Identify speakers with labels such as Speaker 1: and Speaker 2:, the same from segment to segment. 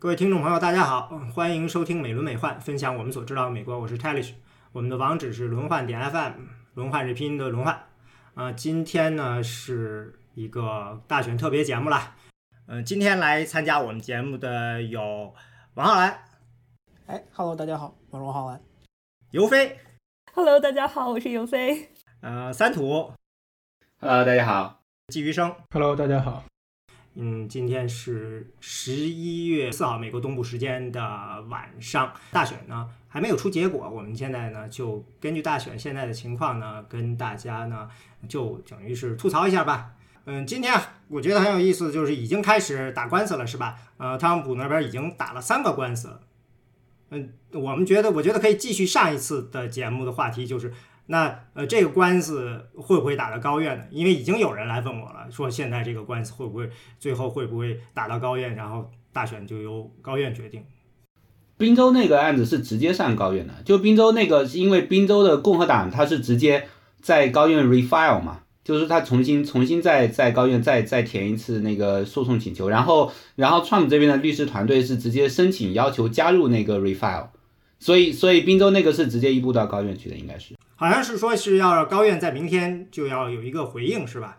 Speaker 1: 各位听众朋友，大家好，欢迎收听美轮美奂，分享我们所知道的美国。我是 Talish，我们的网址是轮换点 FM，轮换是拼音的轮换。啊，今天呢是一个大选特别节目啦。嗯，今天来参加我们节目的有王浩然，
Speaker 2: 哎，Hello，大家好，我是王浩然。
Speaker 1: 尤飞
Speaker 3: ，Hello，大家好，我是尤飞。
Speaker 1: 呃，三土
Speaker 4: ，Hello，大家好。
Speaker 1: 季余生
Speaker 5: ，Hello，大家好。
Speaker 1: 嗯，今天是十一月四号，美国东部时间的晚上。大选呢还没有出结果，我们现在呢就根据大选现在的情况呢，跟大家呢就等于是吐槽一下吧。嗯，今天我觉得很有意思，就是已经开始打官司了，是吧？呃，特朗普那边已经打了三个官司了。嗯，我们觉得，我觉得可以继续上一次的节目的话题，就是。那呃，这个官司会不会打到高院呢？因为已经有人来问我了，说现在这个官司会不会最后会不会打到高院，然后大选就由高院决定。
Speaker 4: 宾州那个案子是直接上高院的，就宾州那个是因为宾州的共和党他是直接在高院 refile 嘛，就是他重新重新再在高院再再填一次那个诉讼请求，然后然后 Trump 这边的律师团队是直接申请要求加入那个 refile，所以所以宾州那个是直接一步到高院去的，应该是。
Speaker 1: 好像是说是要高院在明天就要有一个回应，是吧？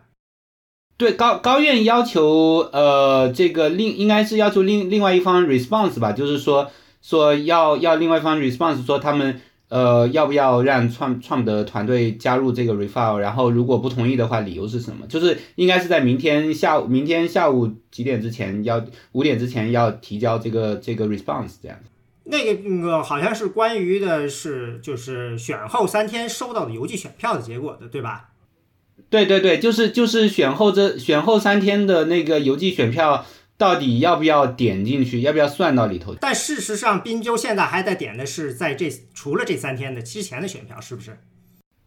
Speaker 4: 对，高高院要求，呃，这个另应该是要求另另外一方 response 吧，就是说说要要另外一方 response，说他们呃要不要让创创的团队加入这个 refile，然后如果不同意的话，理由是什么？就是应该是在明天下午，明天下午几点之前要五点之前要提交这个这个 response 这样子。
Speaker 1: 那个那个好像是关于的是就是选后三天收到的邮寄选票的结果的，对吧？
Speaker 4: 对对对，就是就是选后这选后三天的那个邮寄选票到底要不要点进去，要不要算到里头？
Speaker 1: 但事实上，滨州现在还在点的是在这除了这三天的之前的选票，是不是？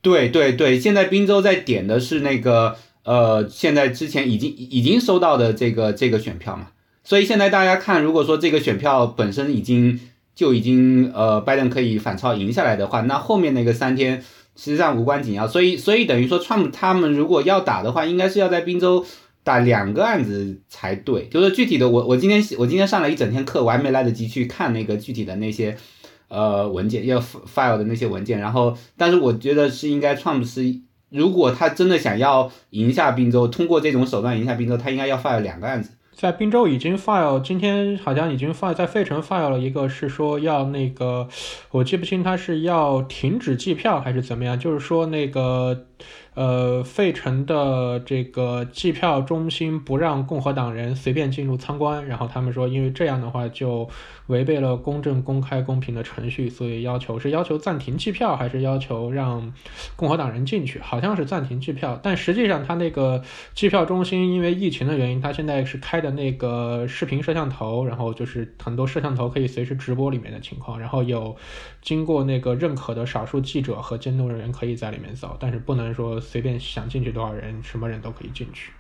Speaker 4: 对对对，现在滨州在点的是那个呃，现在之前已经已经收到的这个这个选票嘛。所以现在大家看，如果说这个选票本身已经。就已经呃，拜登可以反超赢下来的话，那后面那个三天实际上无关紧要，所以所以等于说，川普他们如果要打的话，应该是要在宾州打两个案子才对。就是具体的，我我今天我今天上了一整天课，我还没来得及去看那个具体的那些呃文件要 file 的那些文件。然后，但是我觉得是应该川普是，如果他真的想要赢下宾州，通过这种手段赢下宾州，他应该要 file 两个案子。
Speaker 5: 在滨州已经 file，今天好像已经 file 在费城 file 了一个，是说要那个，我记不清他是要停止计票还是怎么样，就是说那个。呃，费城的这个计票中心不让共和党人随便进入参观，然后他们说，因为这样的话就违背了公正、公开、公平的程序，所以要求是要求暂停计票，还是要求让共和党人进去？好像是暂停计票，但实际上他那个计票中心因为疫情的原因，他现在是开的那个视频摄像头，然后就是很多摄像头可以随时直播里面的情况，然后有经过那个认可的少数记者和监督人员可以在里面走，但是不能说。随便想进去多少人，什么人都可以进去。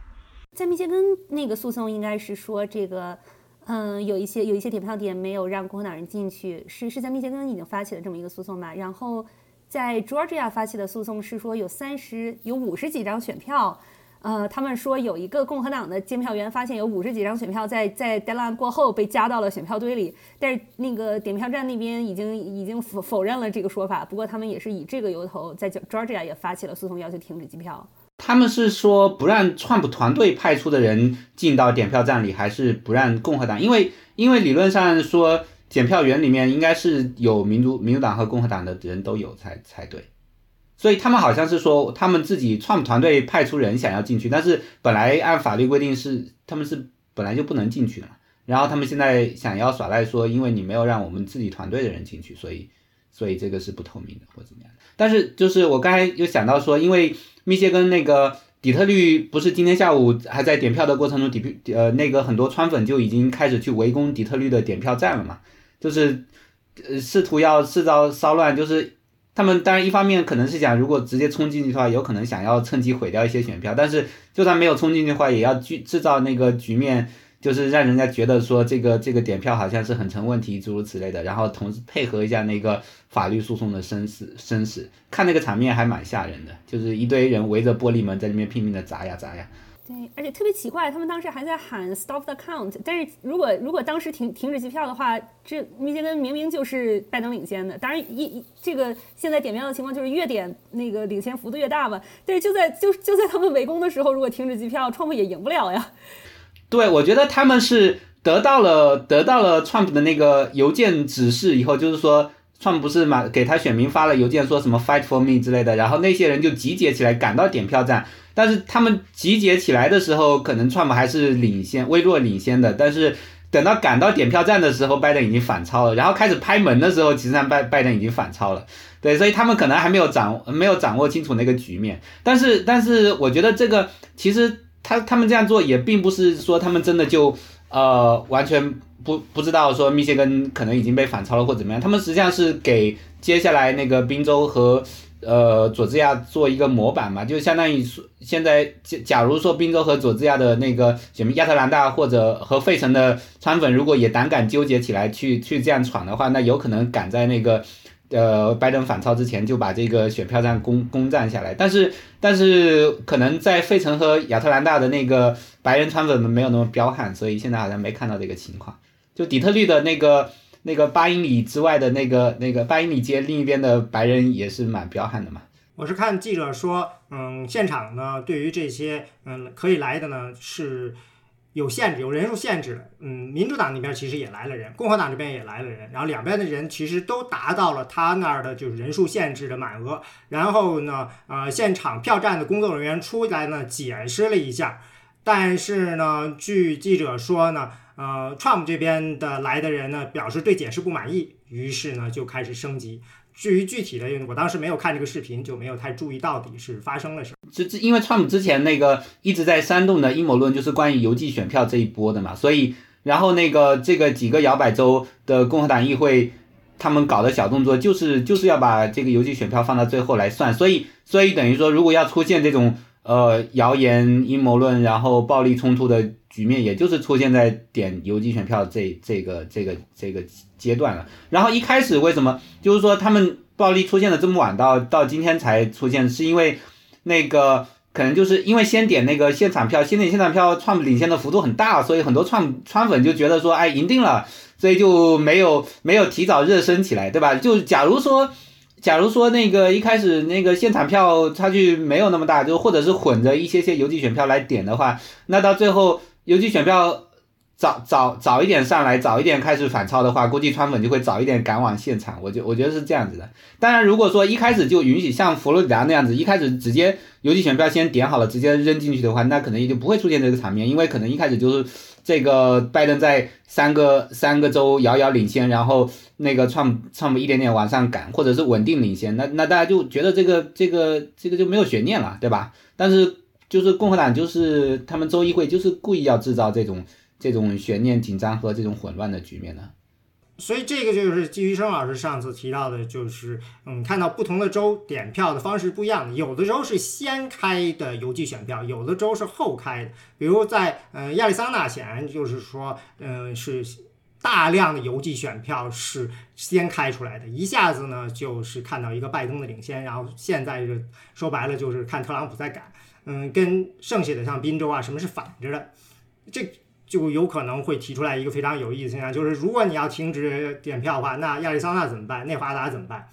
Speaker 3: 在密歇根那个诉讼应该是说这个，嗯，有一些有一些点票点没有让共和党人进去，是是在密歇根已经发起了这么一个诉讼吧？然后在 Georgia 发起的诉讼是说有三十有五十几张选票。呃，他们说有一个共和党的监票员发现有五十几张选票在在 deadline 过后被加到了选票堆里，但是那个点票站那边已经已经否否认了这个说法。不过他们也是以这个由头，在 Georgia 也发起了诉讼，要求停止计票。
Speaker 4: 他们是说不让 Trump 团队派出的人进到点票站里，还是不让共和党？因为因为理论上说，检票员里面应该是有民主民主党和共和党的人都有才才对。所以他们好像是说，他们自己创团队派出人想要进去，但是本来按法律规定是他们是本来就不能进去的。然后他们现在想要耍赖说，因为你没有让我们自己团队的人进去，所以所以这个是不透明的或怎么样。但是就是我刚才又想到说，因为密歇根那个底特律不是今天下午还在点票的过程中，底呃那个很多川粉就已经开始去围攻底特律的点票站了嘛，就是呃试图要制造骚乱，就是。他们当然一方面可能是想，如果直接冲进去的话，有可能想要趁机毁掉一些选票。但是就算没有冲进去的话，也要制制造那个局面，就是让人家觉得说这个这个点票好像是很成问题，诸如此类的。然后同时配合一下那个法律诉讼的生死生死，看那个场面还蛮吓人的，就是一堆人围着玻璃门在里面拼命的砸呀砸呀。
Speaker 3: 对，而且特别奇怪，他们当时还在喊 stop the count，但是如果如果当时停停止计票的话，这密歇根明明就是拜登领先的。当然一一这个现在点票的情况就是越点那个领先幅度越大嘛。但是就在就就在他们围攻的时候，如果停止计票，川普也赢不了呀。
Speaker 4: 对，我觉得他们是得到了得到了 Trump 的那个邮件指示以后，就是说 Trump 不是嘛给他选民发了邮件说什么 fight for me 之类的，然后那些人就集结起来赶到点票站。但是他们集结起来的时候，可能川普还是领先，微弱领先的。但是等到赶到点票站的时候，拜登已经反超了。然后开始拍门的时候，其实上拜拜登已经反超了。对，所以他们可能还没有掌没有掌握清楚那个局面。但是，但是我觉得这个其实他他们这样做也并不是说他们真的就呃完全不不知道说密歇根可能已经被反超了或怎么样。他们实际上是给接下来那个宾州和。呃，佐治亚做一个模板嘛，就相当于说，现在假假如说宾州和佐治亚的那个什么亚特兰大或者和费城的川粉，如果也胆敢纠结起来去去这样闯的话，那有可能赶在那个呃拜登反超之前就把这个选票站攻攻占下来。但是但是可能在费城和亚特兰大的那个白人川粉们没有那么彪悍，所以现在好像没看到这个情况。就底特律的那个。那个八英里之外的那个那个八英里街另一边的白人也是蛮彪悍的嘛。
Speaker 1: 我是看记者说，嗯，现场呢对于这些嗯可以来的呢是有限制，有人数限制。嗯，民主党那边其实也来了人，共和党这边也来了人，然后两边的人其实都达到了他那儿的就是人数限制的满额。然后呢，呃，现场票站的工作人员出来呢解释了一下，但是呢，据记者说呢。呃，Trump 这边的来的人呢，表示对解释不满意，于是呢就开始升级。至于具体的，我当时没有看这个视频，就没有太注意到底是发生了什么。
Speaker 4: 这这，因为 Trump 之前那个一直在煽动的阴谋论，就是关于邮寄选票这一波的嘛，所以然后那个这个几个摇摆州的共和党议会，他们搞的小动作，就是就是要把这个邮寄选票放到最后来算，所以所以等于说，如果要出现这种呃谣言、阴谋论，然后暴力冲突的。局面也就是出现在点邮寄选票这这个这个这个阶段了。然后一开始为什么就是说他们暴力出现的这么晚，到到今天才出现，是因为那个可能就是因为先点那个现场票，先点现场票，川领先的幅度很大，所以很多川川粉就觉得说，哎，赢定了，所以就没有没有提早热身起来，对吧？就假如说假如说那个一开始那个现场票差距没有那么大，就或者是混着一些些邮寄选票来点的话，那到最后。邮寄选票早早早一点上来，早一点开始反超的话，估计川粉就会早一点赶往现场。我就我觉得是这样子的。当然，如果说一开始就允许像佛罗里达那样子，一开始直接邮寄选票先点好了，直接扔进去的话，那可能也就不会出现这个场面，因为可能一开始就是这个拜登在三个三个州遥遥领先，然后那个川川普一点点往上赶，或者是稳定领先，那那大家就觉得这个这个这个就没有悬念了，对吧？但是。就是共和党，就是他们州议会，就是故意要制造这种这种悬念、紧张和这种混乱的局面的。
Speaker 1: 所以这个就是季于生老师上次提到的，就是嗯，看到不同的州点票的方式不一样，有的州是先开的邮寄选票，有的州是后开的。比如在呃亚利桑那显然就是说，嗯，是大量的邮寄选票是先开出来的，一下子呢就是看到一个拜登的领先，然后现在就说白了就是看特朗普在赶。嗯，跟剩下的像滨州啊，什么是反着的，这就有可能会提出来一个非常有意思现象，就是如果你要停止点票的话，那亚利桑那怎么办？内华达怎么办？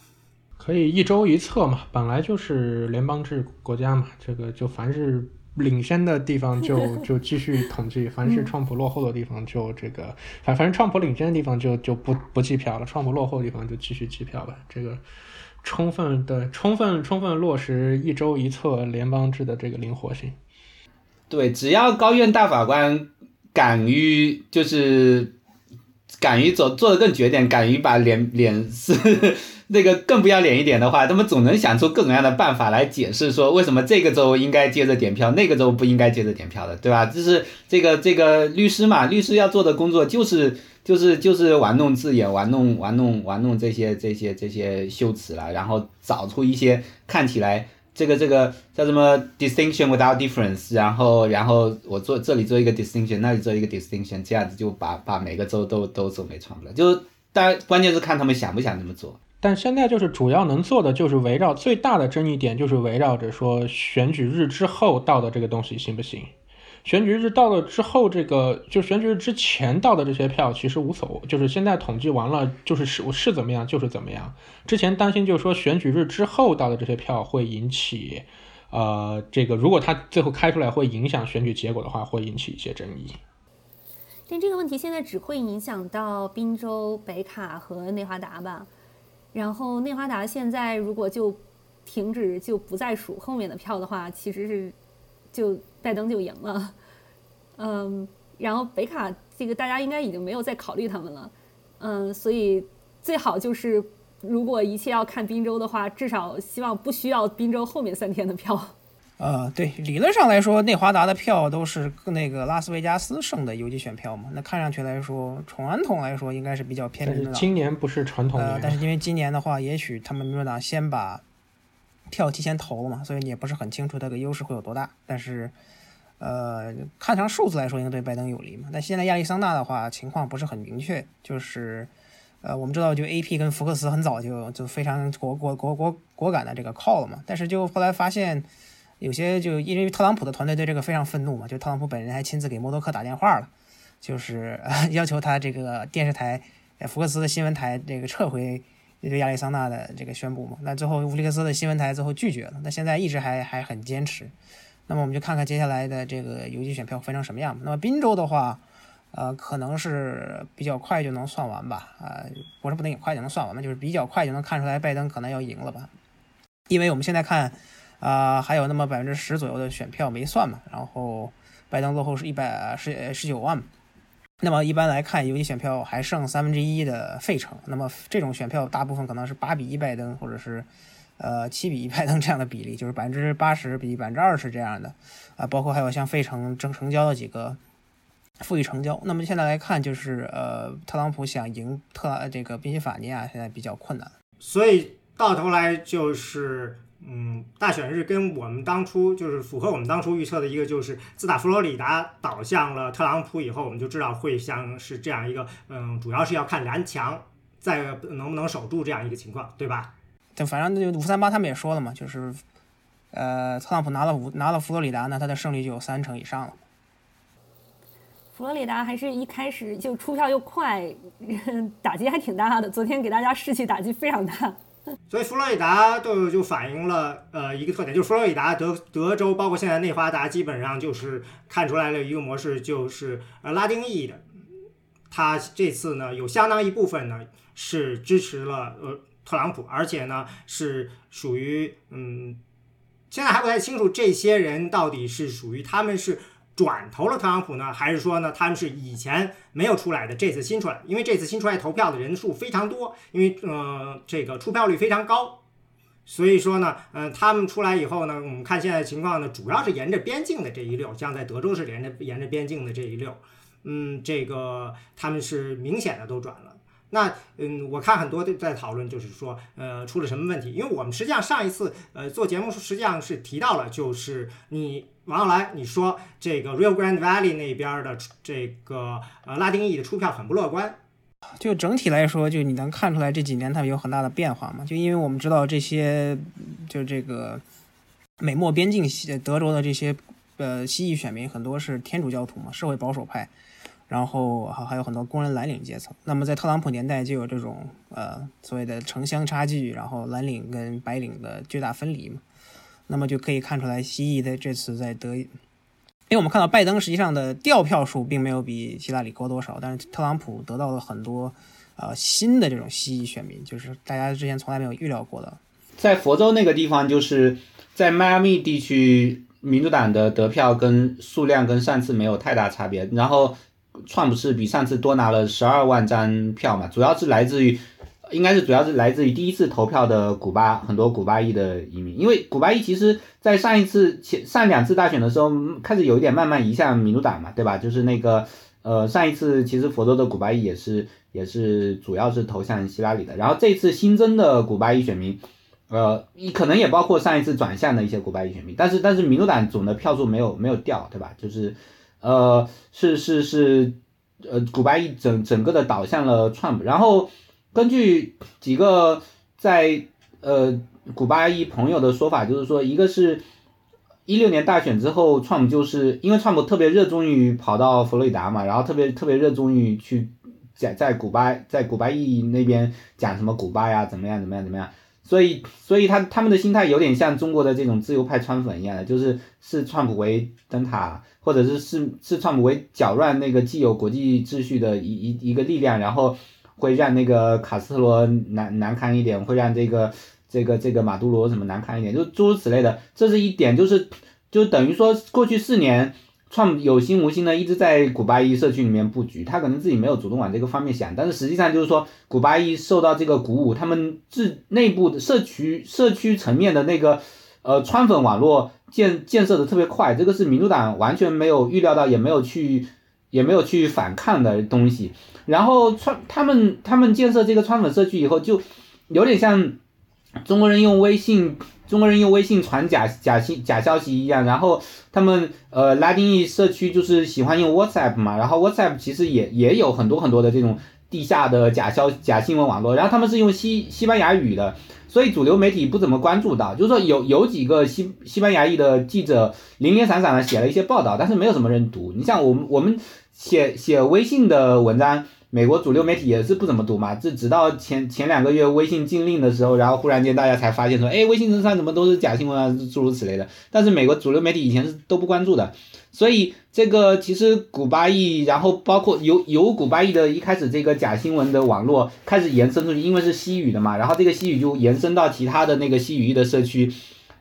Speaker 5: 可以一周一测嘛，本来就是联邦制国家嘛，这个就凡是领先的地方就 就继续统计，凡是创普落后的地方就这个，反反正创普领先的地方就就不不计票了，创普落后的地方就继续计票吧，这个。充分的、充分、充分落实一周一测联邦制的这个灵活性。
Speaker 4: 对，只要高院大法官敢于就是敢于走做的更绝点，敢于把脸脸是那个更不要脸一点的话，他们总能想出各种各样的办法来解释说为什么这个州应该接着点票，那个州不应该接着点票的，对吧？就是这个这个律师嘛，律师要做的工作就是。就是就是玩弄字眼，玩弄玩弄玩弄这些这些这些修辞了，然后找出一些看起来这个这个叫什么 distinction without difference，然后然后我做这里做一个 distinction，那里做一个 distinction，这样子就把把每个州都都走没穿了。就但关键是看他们想不想这么做。
Speaker 5: 但现在就是主要能做的就是围绕最大的争议点，就是围绕着说选举日之后到的这个东西行不行。选举日到了之后，这个就选举日之前到的这些票其实无所谓，就是现在统计完了，就是是是怎么样就是怎么样。之前担心就是说选举日之后到的这些票会引起，呃，这个如果他最后开出来会影响选举结果的话，会引起一些争议。
Speaker 3: 但这个问题现在只会影响到宾州、北卡和内华达吧。然后内华达现在如果就停止就不再数后面的票的话，其实是就拜登就赢了。嗯，然后北卡这个大家应该已经没有再考虑他们了。嗯，所以最好就是如果一切要看宾州的话，至少希望不需要宾州后面三天的票。
Speaker 2: 呃，对，理论上来说，内华达的票都是那个拉斯维加斯胜的邮寄选票嘛。那看上去来说，传统来说应该是比较偏民主党。
Speaker 5: 今年不是传统
Speaker 2: 呃，但是因为今年的话，也许他们民主党先把票提前投了嘛，所以你也不是很清楚这个优势会有多大。但是，呃，看上数字来说，应该对拜登有利嘛。但现在亚利桑那的话，情况不是很明确，就是呃，我们知道就 AP 跟福克斯很早就就非常果果果果果敢的这个 call 了嘛，但是就后来发现。有些就因为特朗普的团队对这个非常愤怒嘛，就特朗普本人还亲自给默多克打电话了，就是 要求他这个电视台，福克斯的新闻台这个撤回对亚利桑那的这个宣布嘛。那最后乌利克斯的新闻台最后拒绝了，那现在一直还还很坚持。那么我们就看看接下来的这个邮寄选票分成什么样。那么滨州的话，呃，可能是比较快就能算完吧，啊，不是不能快就能算完那，就是比较快就能看出来拜登可能要赢了吧，因为我们现在看。啊，还有那么百分之十左右的选票没算嘛，然后拜登落后是一百十十九万，那么一般来看，邮寄选票还剩三分之一的费城，那么这种选票大部分可能是八比一拜登，或者是呃七比一拜登这样的比例，就是百分之八十比百分之二十这样的，啊，包括还有像费城正成交的几个富裕成交，那么现在来看，就是呃，特朗普想赢特这个宾夕法尼亚现在比较困难，
Speaker 1: 所以到头来就是。嗯，大选日跟我们当初就是符合我们当初预测的一个，就是自打佛罗里达倒向了特朗普以后，我们就知道会像是这样一个，嗯，主要是要看蓝墙在能不能守住这样一个情况，对吧？
Speaker 2: 就反正就五三八他们也说了嘛，就是，呃，特朗普拿了五拿了佛罗里达呢，他的胜率就有三成以上了。
Speaker 3: 佛罗里达还是一开始就出票又快，打击还挺大的，昨天给大家士气打击非常大。
Speaker 1: 所以佛罗里达就就反映了呃一个特点，就是佛罗里达、德德州，包括现在内华达，基本上就是看出来了一个模式，就是呃拉丁裔的，他这次呢有相当一部分呢是支持了呃特朗普，而且呢是属于嗯，现在还不太清楚这些人到底是属于他们是。转投了特朗普呢，还是说呢，他们是以前没有出来的，这次新出来？因为这次新出来投票的人数非常多，因为呃这个出票率非常高，所以说呢，嗯，他们出来以后呢，我们看现在情况呢，主要是沿着边境的这一溜，像在德州是沿着沿着边境的这一溜，嗯，这个他们是明显的都转了。那嗯，我看很多都在讨论，就是说呃出了什么问题？因为我们实际上上一次呃做节目实际上是提到了，就是你。王浩来，你说这个 Rio Grande Valley 那边的这个呃拉丁裔的出票很不乐观。
Speaker 2: 就整体来说，就你能看出来这几年它有很大的变化吗？就因为我们知道这些，就这个美墨边境西德州的这些呃西裔选民很多是天主教徒嘛，社会保守派，然后还还有很多工人蓝领阶层。那么在特朗普年代就有这种呃所谓的城乡差距，然后蓝领跟白领的巨大分离嘛。那么就可以看出来，西裔的这次在德，因为我们看到拜登实际上的掉票数并没有比希拉里高多少，但是特朗普得到了很多，呃，新的这种西裔选民，就是大家之前从来没有预料过的。
Speaker 4: 在佛州那个地方，就是在迈阿密地区，民主党的得票跟数量跟上次没有太大差别，然后川普是比上次多拿了十二万张票嘛，主要是来自于。应该是主要是来自于第一次投票的古巴很多古巴裔的移民，因为古巴裔其实，在上一次前上两次大选的时候，开始有一点慢慢移向民主党嘛，对吧？就是那个呃上一次其实佛州的古巴裔也是也是主要是投向希拉里的，然后这次新增的古巴裔选民，呃可能也包括上一次转向的一些古巴裔选民，但是但是民主党总的票数没有没有掉，对吧？就是呃是是是呃古巴裔整整个的倒向了川普，然后。根据几个在呃古巴裔朋友的说法，就是说，一个是一六年大选之后，川普就是因为川普特别热衷于跑到佛罗里达嘛，然后特别特别热衷于去在在古巴在古巴裔那边讲什么古巴呀怎么样怎么样怎么样，所以所以他他们的心态有点像中国的这种自由派川粉一样的，就是视川普为灯塔，或者是视视川普为搅乱那个既有国际秩序的一一一个力量，然后会让那个卡斯特罗难难堪一点，会让这个。这个这个马杜罗什么难堪一点，就诸如此类的，这是一点，就是就等于说过去四年，创有心无心的一直在古巴裔社区里面布局，他可能自己没有主动往这个方面想，但是实际上就是说古巴裔受到这个鼓舞，他们自内部的社区社区层面的那个呃川粉网络建建设的特别快，这个是民主党完全没有预料到，也没有去也没有去反抗的东西。然后川他们他们建设这个川粉社区以后，就有点像。中国人用微信，中国人用微信传假假信假消息一样，然后他们呃拉丁裔社区就是喜欢用 WhatsApp 嘛，然后 WhatsApp 其实也也有很多很多的这种地下的假消假新闻网络，然后他们是用西西班牙语的，所以主流媒体不怎么关注到，就是说有有几个西西班牙裔的记者零零散散的写了一些报道，但是没有什么人读。你像我们我们写写微信的文章。美国主流媒体也是不怎么读嘛，这直到前前两个月微信禁令的时候，然后忽然间大家才发现说，哎，微信上怎么都是假新闻啊，诸如此类的。但是美国主流媒体以前是都不关注的，所以这个其实古巴裔，然后包括由由古巴裔的一开始这个假新闻的网络开始延伸出去，因为是西语的嘛，然后这个西语就延伸到其他的那个西语裔的社区，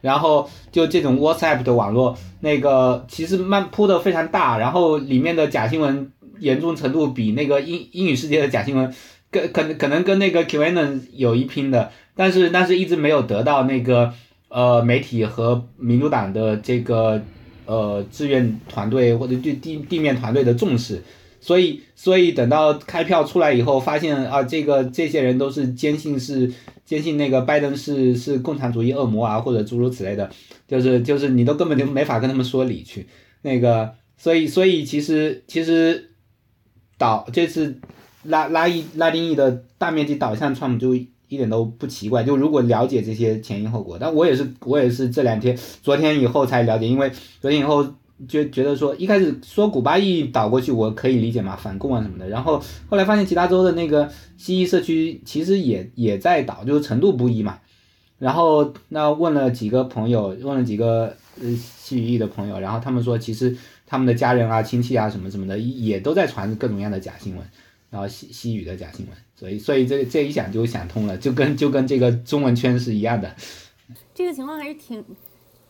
Speaker 4: 然后就这种 WhatsApp 的网络，那个其实慢铺的非常大，然后里面的假新闻。严重程度比那个英英语世界的假新闻，跟可能可能跟那个 QAnon 有一拼的，但是但是一直没有得到那个呃媒体和民主党的这个呃志愿团队或者对地地面团队的重视，所以所以等到开票出来以后，发现啊这个这些人都是坚信是坚信那个拜登是是共产主义恶魔啊或者诸如此类的，就是就是你都根本就没法跟他们说理去，那个所以所以其实其实。导这次拉拉裔拉丁裔的大面积倒向川普就一点都不奇怪，就如果了解这些前因后果，但我也是我也是这两天昨天以后才了解，因为昨天以后觉觉得说一开始说古巴裔倒过去我可以理解嘛，反共啊什么的，然后后来发现其他州的那个西裔社区其实也也在倒，就是程度不一嘛，然后那问了几个朋友，问了几个呃西裔的朋友，然后他们说其实。他们的家人啊、亲戚啊什么什么的，也都在传各种各样的假新闻，然后西西语的假新闻，所以所以这这一想就想通了，就跟就跟这个中文圈是一样的。
Speaker 3: 这个情况还是挺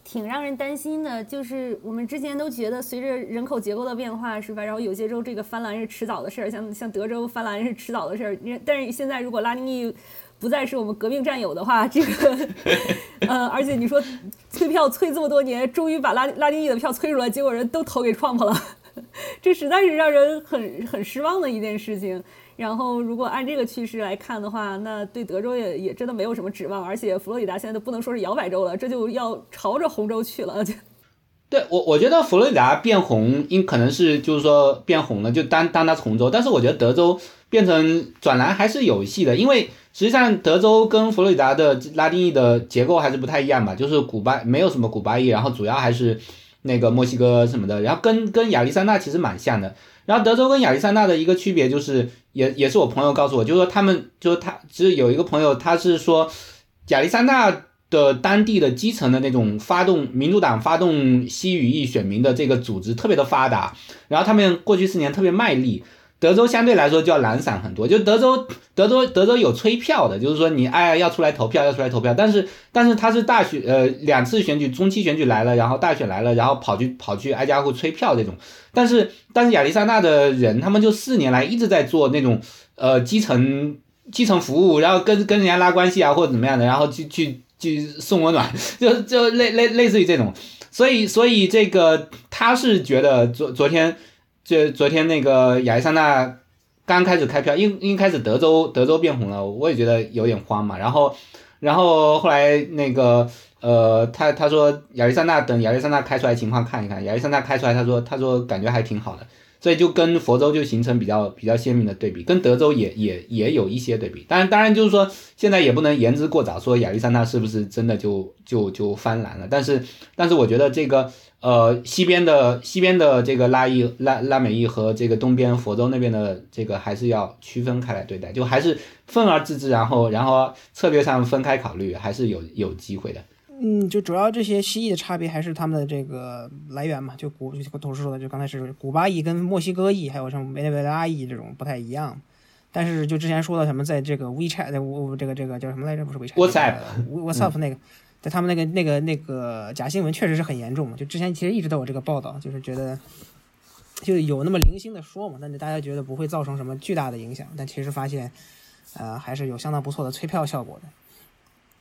Speaker 3: 挺让人担心的，就是我们之前都觉得随着人口结构的变化，是吧？然后有些州这个翻蓝是迟早的事儿，像像德州翻蓝是迟早的事儿。但是现在如果拉丁裔不再是我们革命战友的话，这个，呃，而且你说催票催这么多年，终于把拉拉丁裔的票催出来，结果人都投给 Trump 了，这实在是让人很很失望的一件事情。然后，如果按这个趋势来看的话，那对德州也也真的没有什么指望，而且佛罗里达现在都不能说是摇摆州了，这就要朝着红州去了。
Speaker 4: 对我，我觉得佛罗里达变红，因可能是就是说变红了，就当当它红州，但是我觉得德州变成转蓝还是有戏的，因为。实际上，德州跟佛罗里达的拉丁裔的结构还是不太一样吧，就是古巴没有什么古巴裔，然后主要还是那个墨西哥什么的，然后跟跟亚利桑那其实蛮像的。然后德州跟亚利桑那的一个区别就是，也也是我朋友告诉我，就是说他们就是他其实有一个朋友，他是说亚利桑那的当地的基层的那种发动民主党发动西语裔选民的这个组织特别的发达，然后他们过去四年特别卖力。德州相对来说就要懒散很多，就德州，德州，德州有催票的，就是说你哎要出来投票，要出来投票，但是但是他是大选，呃两次选举，中期选举来了，然后大选来了，然后跑去跑去挨家户催票这种，但是但是亚利桑那的人，他们就四年来一直在做那种呃基层基层服务，然后跟跟人家拉关系啊或者怎么样的，然后去去去送温暖，就就类类类似于这种，所以所以这个他是觉得昨昨天。就昨天那个亚利桑那刚开始开票，因因开始德州德州变红了，我也觉得有点慌嘛。然后，然后后来那个呃，他他说亚利桑那等亚利桑那开出来情况看一看，亚利桑那开出来，他说他说感觉还挺好的。所以就跟佛州就形成比较比较鲜明的对比，跟德州也也也有一些对比。当然，当然就是说现在也不能言之过早，说亚历山大是不是真的就就就翻蓝了。但是，但是我觉得这个呃西边的西边的这个拉伊拉拉美裔和这个东边佛州那边的这个还是要区分开来对待，就还是分而治之，然后然后策略上分开考虑，还是有有机会的。
Speaker 2: 嗯，就主要这些蜥蜴的差别还是他们的这个来源嘛，就古就同事说的，就刚才是古巴裔跟墨西哥裔，还有什么委内瑞拉裔这种不太一样。但是就之前说的什么，在这个 WeChat，在我这个这个叫什么来着？不是 WeChat，WhatsApp，WhatsApp 那个，在他们那个那个那个假新闻确实是很严重嘛。就之前其实一直都有这个报道，就是觉得就有那么零星的说嘛，但是大家觉得不会造成什么巨大的影响，但其实发现，呃，还是有相当不错的催票效果的。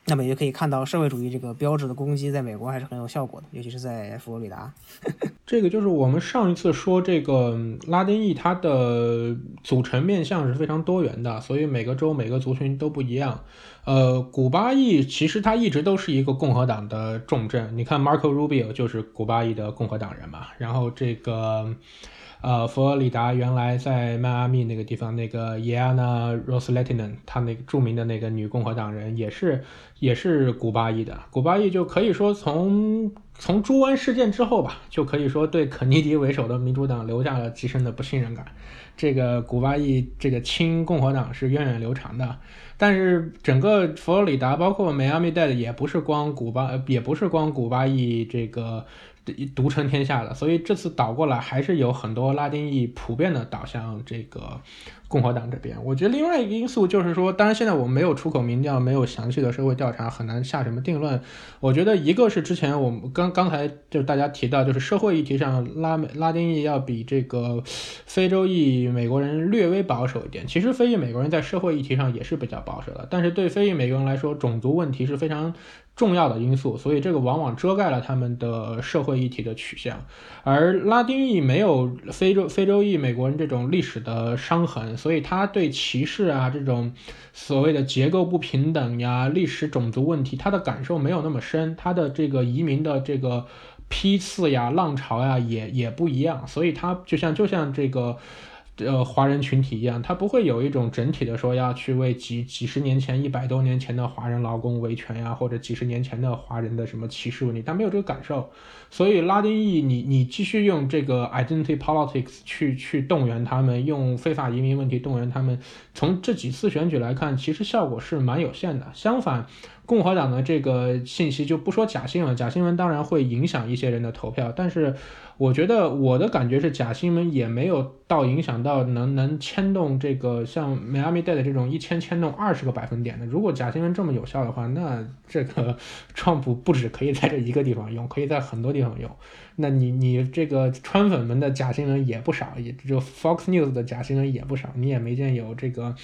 Speaker 2: 那么也可以看到，社会主义这个标志的攻击在美国还是很有效果的，尤其是在佛罗里达。
Speaker 5: 这个就是我们上一次说这个拉丁裔，它的组成面向是非常多元的，所以每个州每个族群都不一样。呃，古巴裔其实它一直都是一个共和党的重镇，你看 Marco Rubio 就是古巴裔的共和党人嘛，然后这个。呃，佛罗里达原来在迈阿密那个地方，那个 Yana Rosletinen，她那个著名的那个女共和党人，也是也是古巴裔的。古巴裔就可以说从从猪湾事件之后吧，就可以说对肯尼迪为首的民主党留下了极深的不信任感。这个古巴裔这个亲共和党是源远流长的，但是整个佛罗里达，包括迈阿密带的，也不是光古巴，也不是光古巴裔这个。独撑天下的，所以这次倒过来还是有很多拉丁裔普遍的倒向这个共和党这边。我觉得另外一个因素就是说，当然现在我们没有出口民调，没有详细的社会调查，很难下什么定论。我觉得一个是之前我们刚刚才就大家提到，就是社会议题上拉美拉丁裔要比这个非洲裔美国人略微保守一点。其实非裔美国人在社会议题上也是比较保守的，但是对非裔美国人来说，种族问题是非常。重要的因素，所以这个往往遮盖了他们的社会议题的取向，而拉丁裔没有非洲非洲裔美国人这种历史的伤痕，所以他对歧视啊这种所谓的结构不平等呀、历史种族问题，他的感受没有那么深，他的这个移民的这个批次呀、浪潮呀也也不一样，所以他就像就像这个。呃，华人群体一样，他不会有一种整体的说要去为几几十年前、一百多年前的华人劳工维权呀，或者几十年前的华人的什么歧视问题，他没有这个感受。所以拉丁裔，你你继续用这个 identity politics 去去动员他们，用非法移民问题动员他们，从这几次选举来看，其实效果是蛮有限的。相反，共和党的这个信息就不说假新闻，假新闻当然会影响一些人的投票，但是。我觉得我的感觉是假新闻也没有到影响到能能牵动这个像迈阿密带的这种一千牵动二十个百分点的。如果假新闻这么有效的话，那这个 川普不止可以在这一个地方用，可以在很多地方用。那你你这个川粉们的假新闻也不少，也就 Fox News 的假新闻也不少，你也没见有这个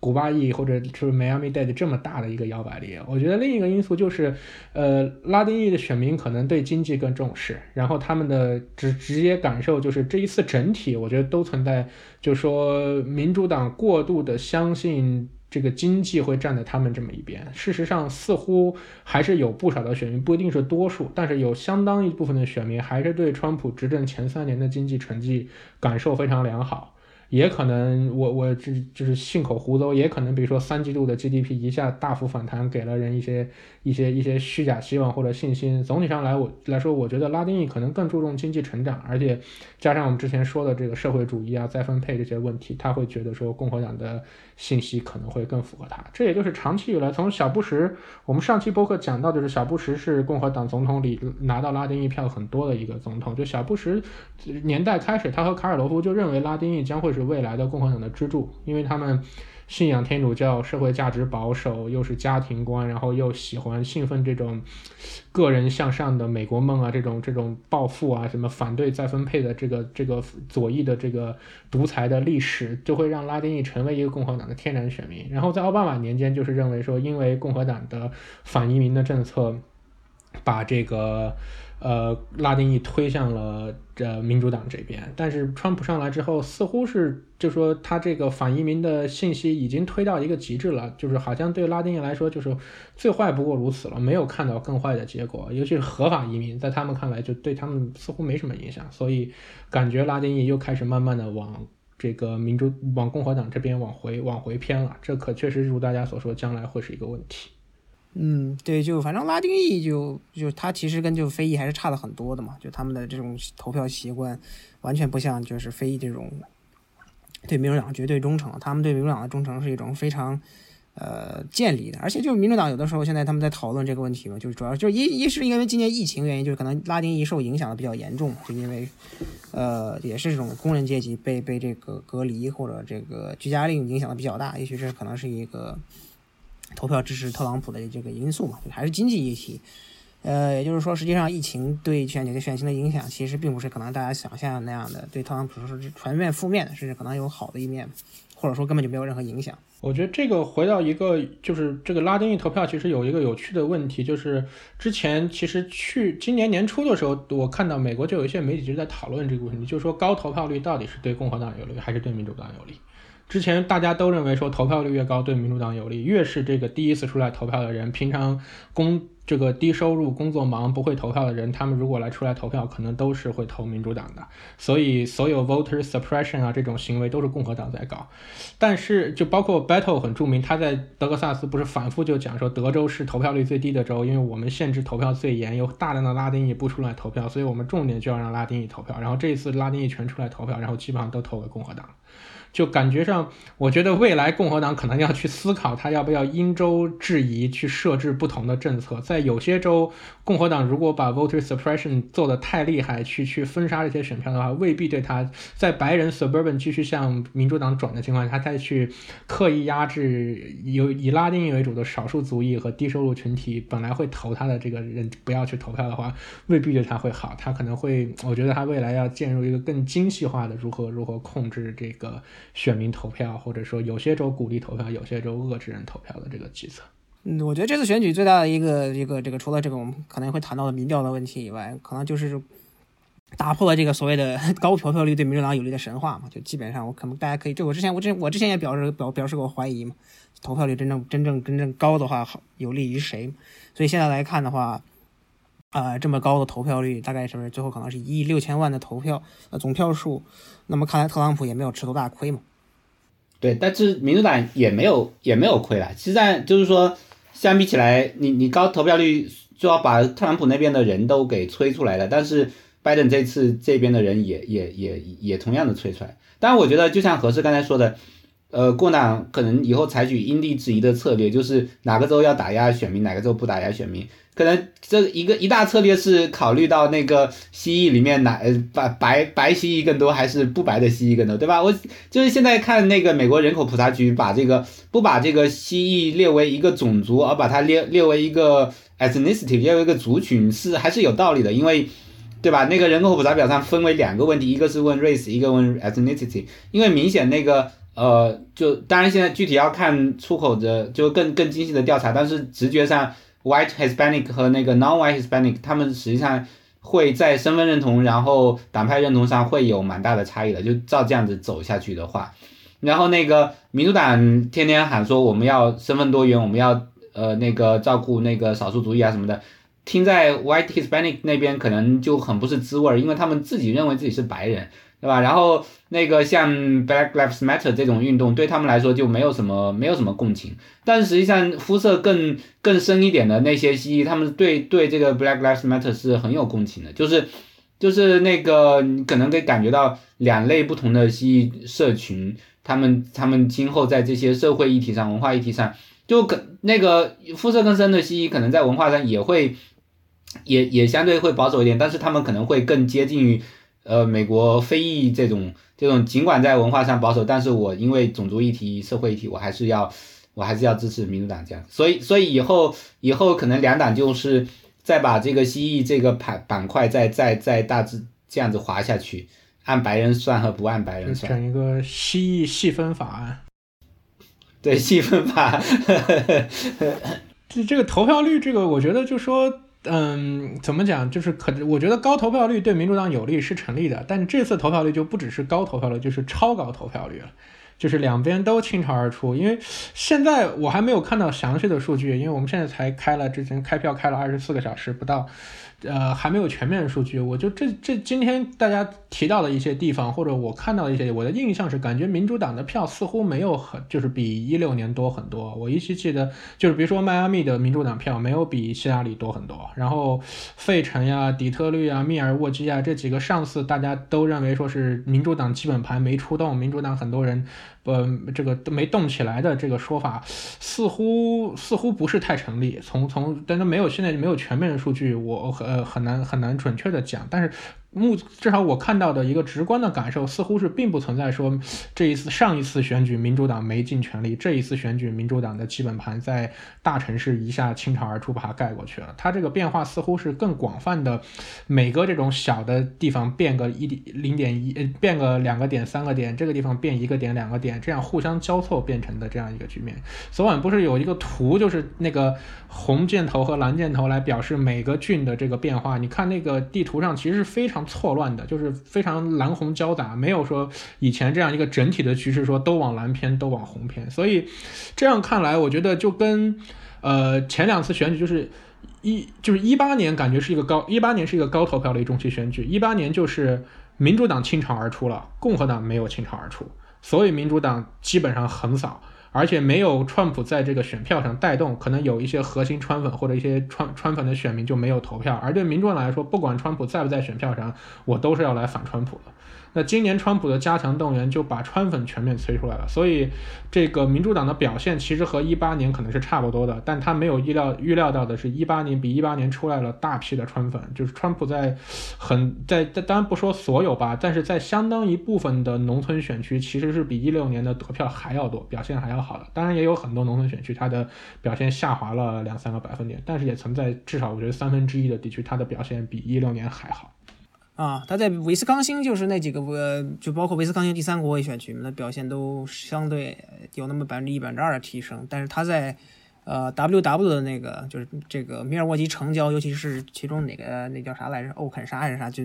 Speaker 5: 古巴裔或者是迈阿密带的这么大的一个摇摆力。我觉得另一个因素就是，呃，拉丁裔的选民可能对经济更重视，然后他们的直直接感受就是这一次整体，我觉得都存在，就是说民主党过度的相信。这个经济会站在他们这么一边。事实上，似乎还是有不少的选民，不一定是多数，但是有相当一部分的选民还是对川普执政前三年的经济成绩感受非常良好。也可能我我这就是信口胡诌，也可能比如说三季度的 GDP 一下大幅反弹，给了人一些一些一些虚假希望或者信心。总体上来我来说，我觉得拉丁裔可能更注重经济成长，而且加上我们之前说的这个社会主义啊、再分配这些问题，他会觉得说共和党的信息可能会更符合他。这也就是长期以来从小布什，我们上期播客讲到，就是小布什是共和党总统里拿到拉丁裔票很多的一个总统。就小布什年代开始，他和卡尔罗夫就认为拉丁裔将会。是未来的共和党的支柱，因为他们信仰天主教，社会价值保守，又是家庭观，然后又喜欢兴奋这种个人向上的美国梦啊，这种这种暴富啊，什么反对再分配的这个这个左翼的这个独裁的历史，就会让拉丁裔成为一个共和党的天然选民。然后在奥巴马年间，就是认为说，因为共和党的反移民的政策。把这个。呃，拉丁裔推向了这民主党这边，但是川普上来之后，似乎是就说他这个反移民的信息已经推到一个极致了，就是好像对拉丁裔来说，就是最坏不过如此了，没有看到更坏的结果。尤其是合法移民，在他们看来，就对他们似乎没什么影响，所以感觉拉丁裔又开始慢慢的往这个民主、往共和党这边往回往回偏了。这可确实如大家所说，将来会是一个问题。
Speaker 2: 嗯，对，就反正拉丁裔就就他其实跟就非裔还是差的很多的嘛，就他们的这种投票习惯完全不像就是非裔这种对民主党绝对忠诚，他们对民主党的忠诚是一种非常呃建立的，而且就民主党有的时候现在他们在讨论这个问题嘛，就是主要就是一一是因为今年疫情原因，就是可能拉丁裔受影响的比较严重，就因为呃也是这种工人阶级被被这个隔离或者这个居家令影响的比较大，也许这可能是一个。投票支持特朗普的这个因素嘛，还是经济议题。呃，也就是说，实际上疫情对选举的选情的影响，其实并不是可能大家想象的那样的，对特朗普说是全面负面的，甚至可能有好的一面，或者说根本就没有任何影响。
Speaker 5: 我觉得这个回到一个，就是这个拉丁裔投票，其实有一个有趣的问题，就是之前其实去今年年初的时候，我看到美国就有一些媒体就在讨论这个问题，就是说高投票率到底是对共和党有利还是对民主党有利？之前大家都认为说投票率越高对民主党有利，越是这个第一次出来投票的人，平常工这个低收入、工作忙不会投票的人，他们如果来出来投票，可能都是会投民主党的。所以所有 voter suppression 啊这种行为都是共和党在搞。但是就包括 Battle 很著名，他在德克萨斯不是反复就讲说，德州是投票率最低的州，因为我们限制投票最严，有大量的拉丁裔不出来投票，所以我们重点就要让拉丁裔投票。然后这一次拉丁裔全出来投票，然后基本上都投给共和党。就感觉上，我觉得未来共和党可能要去思考，他要不要因州制宜去设置不同的政策。在有些州，共和党如果把 voter suppression 做得太厉害，去去封杀这些选票的话，未必对他在白人 suburban 继续向民主党转的情况下，他再去刻意压制有以拉丁裔为主的少数族裔和低收入群体本来会投他的这个人不要去投票的话，未必对他会好。他可能会，我觉得他未来要进入一个更精细化的如何如何控制这个。选民投票，或者说有些州鼓励投票，有些州遏制人投票的这个计策。
Speaker 2: 嗯，我觉得这次选举最大的一个一个这个，除了这个我们可能会谈到的民调的问题以外，可能就是打破了这个所谓的高投票率对民主党有利的神话嘛。就基本上，我可能大家可以，就我之前我之前我之前也表示表表示过怀疑嘛，投票率真正真正真正高的话，好有利于谁？所以现在来看的话，啊，这么高的投票率，大概是不是最后可能是一亿六千万的投票呃总票数？那么看来特朗普也没有吃多大亏嘛。
Speaker 4: 对，但是民主党也没有也没有亏了。实在就是说，相比起来，你你高投票率就要把特朗普那边的人都给催出来了。但是拜登这次这边的人也也也也同样的催出来。当然，我觉得就像何适刚才说的，呃，共党可能以后采取因地制宜的策略，就是哪个州要打压选民，哪个州不打压选民。可能这一个一大策略是考虑到那个蜥蜴里面哪呃白白白蜥蜴更多还是不白的蜥蜴更多，对吧？我就是现在看那个美国人口普查局把这个不把这个蜥蜴列为一个种族，而把它列列为一个 ethnicity，列为一个族群是还是有道理的，因为对吧？那个人口普查表上分为两个问题，一个是问 race，一个问 ethnicity，因为明显那个呃就当然现在具体要看出口的就更更精细的调查，但是直觉上。White Hispanic 和那个 Non-White Hispanic，他们实际上会在身份认同，然后党派认同上会有蛮大的差异的。就照这样子走下去的话，然后那个民主党天天喊说我们要身份多元，我们要呃那个照顾那个少数族裔啊什么的，听在 White Hispanic 那边可能就很不是滋味儿，因为他们自己认为自己是白人。对吧？然后那个像 Black Lives Matter 这种运动，对他们来说就没有什么没有什么共情。但实际上肤色更更深一点的那些蜥蜴，他们对对这个 Black Lives Matter 是很有共情的。就是就是那个你可能可以感觉到两类不同的蜥蜴社群，他们他们今后在这些社会议题上、文化议题上，就可那个肤色更深的蜥蜴，可能在文化上也会也也相对会保守一点，但是他们可能会更接近于。呃，美国非裔这种这种，尽管在文化上保守，但是我因为种族议题、社会议题，我还是要我还是要支持民主党这样。所以，所以以后以后可能两党就是再把这个蜥蜴这个板板块再再再大致这样子划下去，按白人算和不按白人算，
Speaker 5: 整一个蜥蜴细分法案。
Speaker 4: 对细分法。
Speaker 5: 这这个投票率，这个我觉得就说。嗯，怎么讲？就是可，我觉得高投票率对民主党有利是成立的，但这次投票率就不只是高投票率，就是超高投票率了。就是两边都倾巢而出，因为现在我还没有看到详细的数据，因为我们现在才开了之前开票开了二十四个小时不到。呃，还没有全面数据，我就这这今天大家提到的一些地方，或者我看到的一些，我的印象是感觉民主党的票似乎没有很，就是比一六年多很多。我依稀记得，就是比如说迈阿密的民主党票没有比希拉里多很多，然后费城呀、底特律啊、密尔沃基啊这几个上次大家都认为说是民主党基本盘没出动，民主党很多人。呃，这个都没动起来的这个说法，似乎似乎不是太成立。从从，但是没有现在没有全面的数据，我很很难很难准确的讲。但是。目至少我看到的一个直观的感受，似乎是并不存在说这一次上一次选举民主党没尽全力，这一次选举民主党的基本盘在大城市一下倾巢而出把它盖过去了。它这个变化似乎是更广泛的，每个这种小的地方变个一点零点一，变个两个点三个点，这个地方变一个点两个点，这样互相交错变成的这样一个局面。昨晚不是有一个图，就是那个红箭头和蓝箭头来表示每个郡的这个变化。你看那个地图上其实是非常。错乱的，就是非常蓝红交杂，没有说以前这样一个整体的趋势，说都往蓝偏，都往红偏。所以这样看来，我觉得就跟呃前两次选举，就是一就是一八年感觉是一个高一八年是一个高投票的一中期选举，一八年就是民主党倾巢而出了，共和党没有倾巢而出，所以民主党基本上横扫。而且没有川普在这个选票上带动，可能有一些核心川粉或者一些川川粉的选民就没有投票。而对民众来说，不管川普在不在选票上，我都是要来反川普的。那今年川普的加强动员就把川粉全面催出来了，所以这个民主党的表现其实和一八年可能是差不多的，但他没有意料预料到的是，一八年比一八年出来了大批的川粉，就是川普在很在当然不说所有吧，但是在相当一部分的农村选区其实是比一六年的得票还要多，表现还要好的。当然也有很多农村选区它的表现下滑了两三个百分点，但是也存在至少我觉得三分之一的地区它的表现比一六年还好。
Speaker 2: 啊，他在威斯康星就是那几个呃，就包括威斯康星第三国会选区嘛，他表现都相对有那么百分之一、百分之二的提升。但是他在呃 W W 的那个就是这个米尔沃基城郊，尤其是其中哪个那叫啥来着，欧肯沙还是啥，就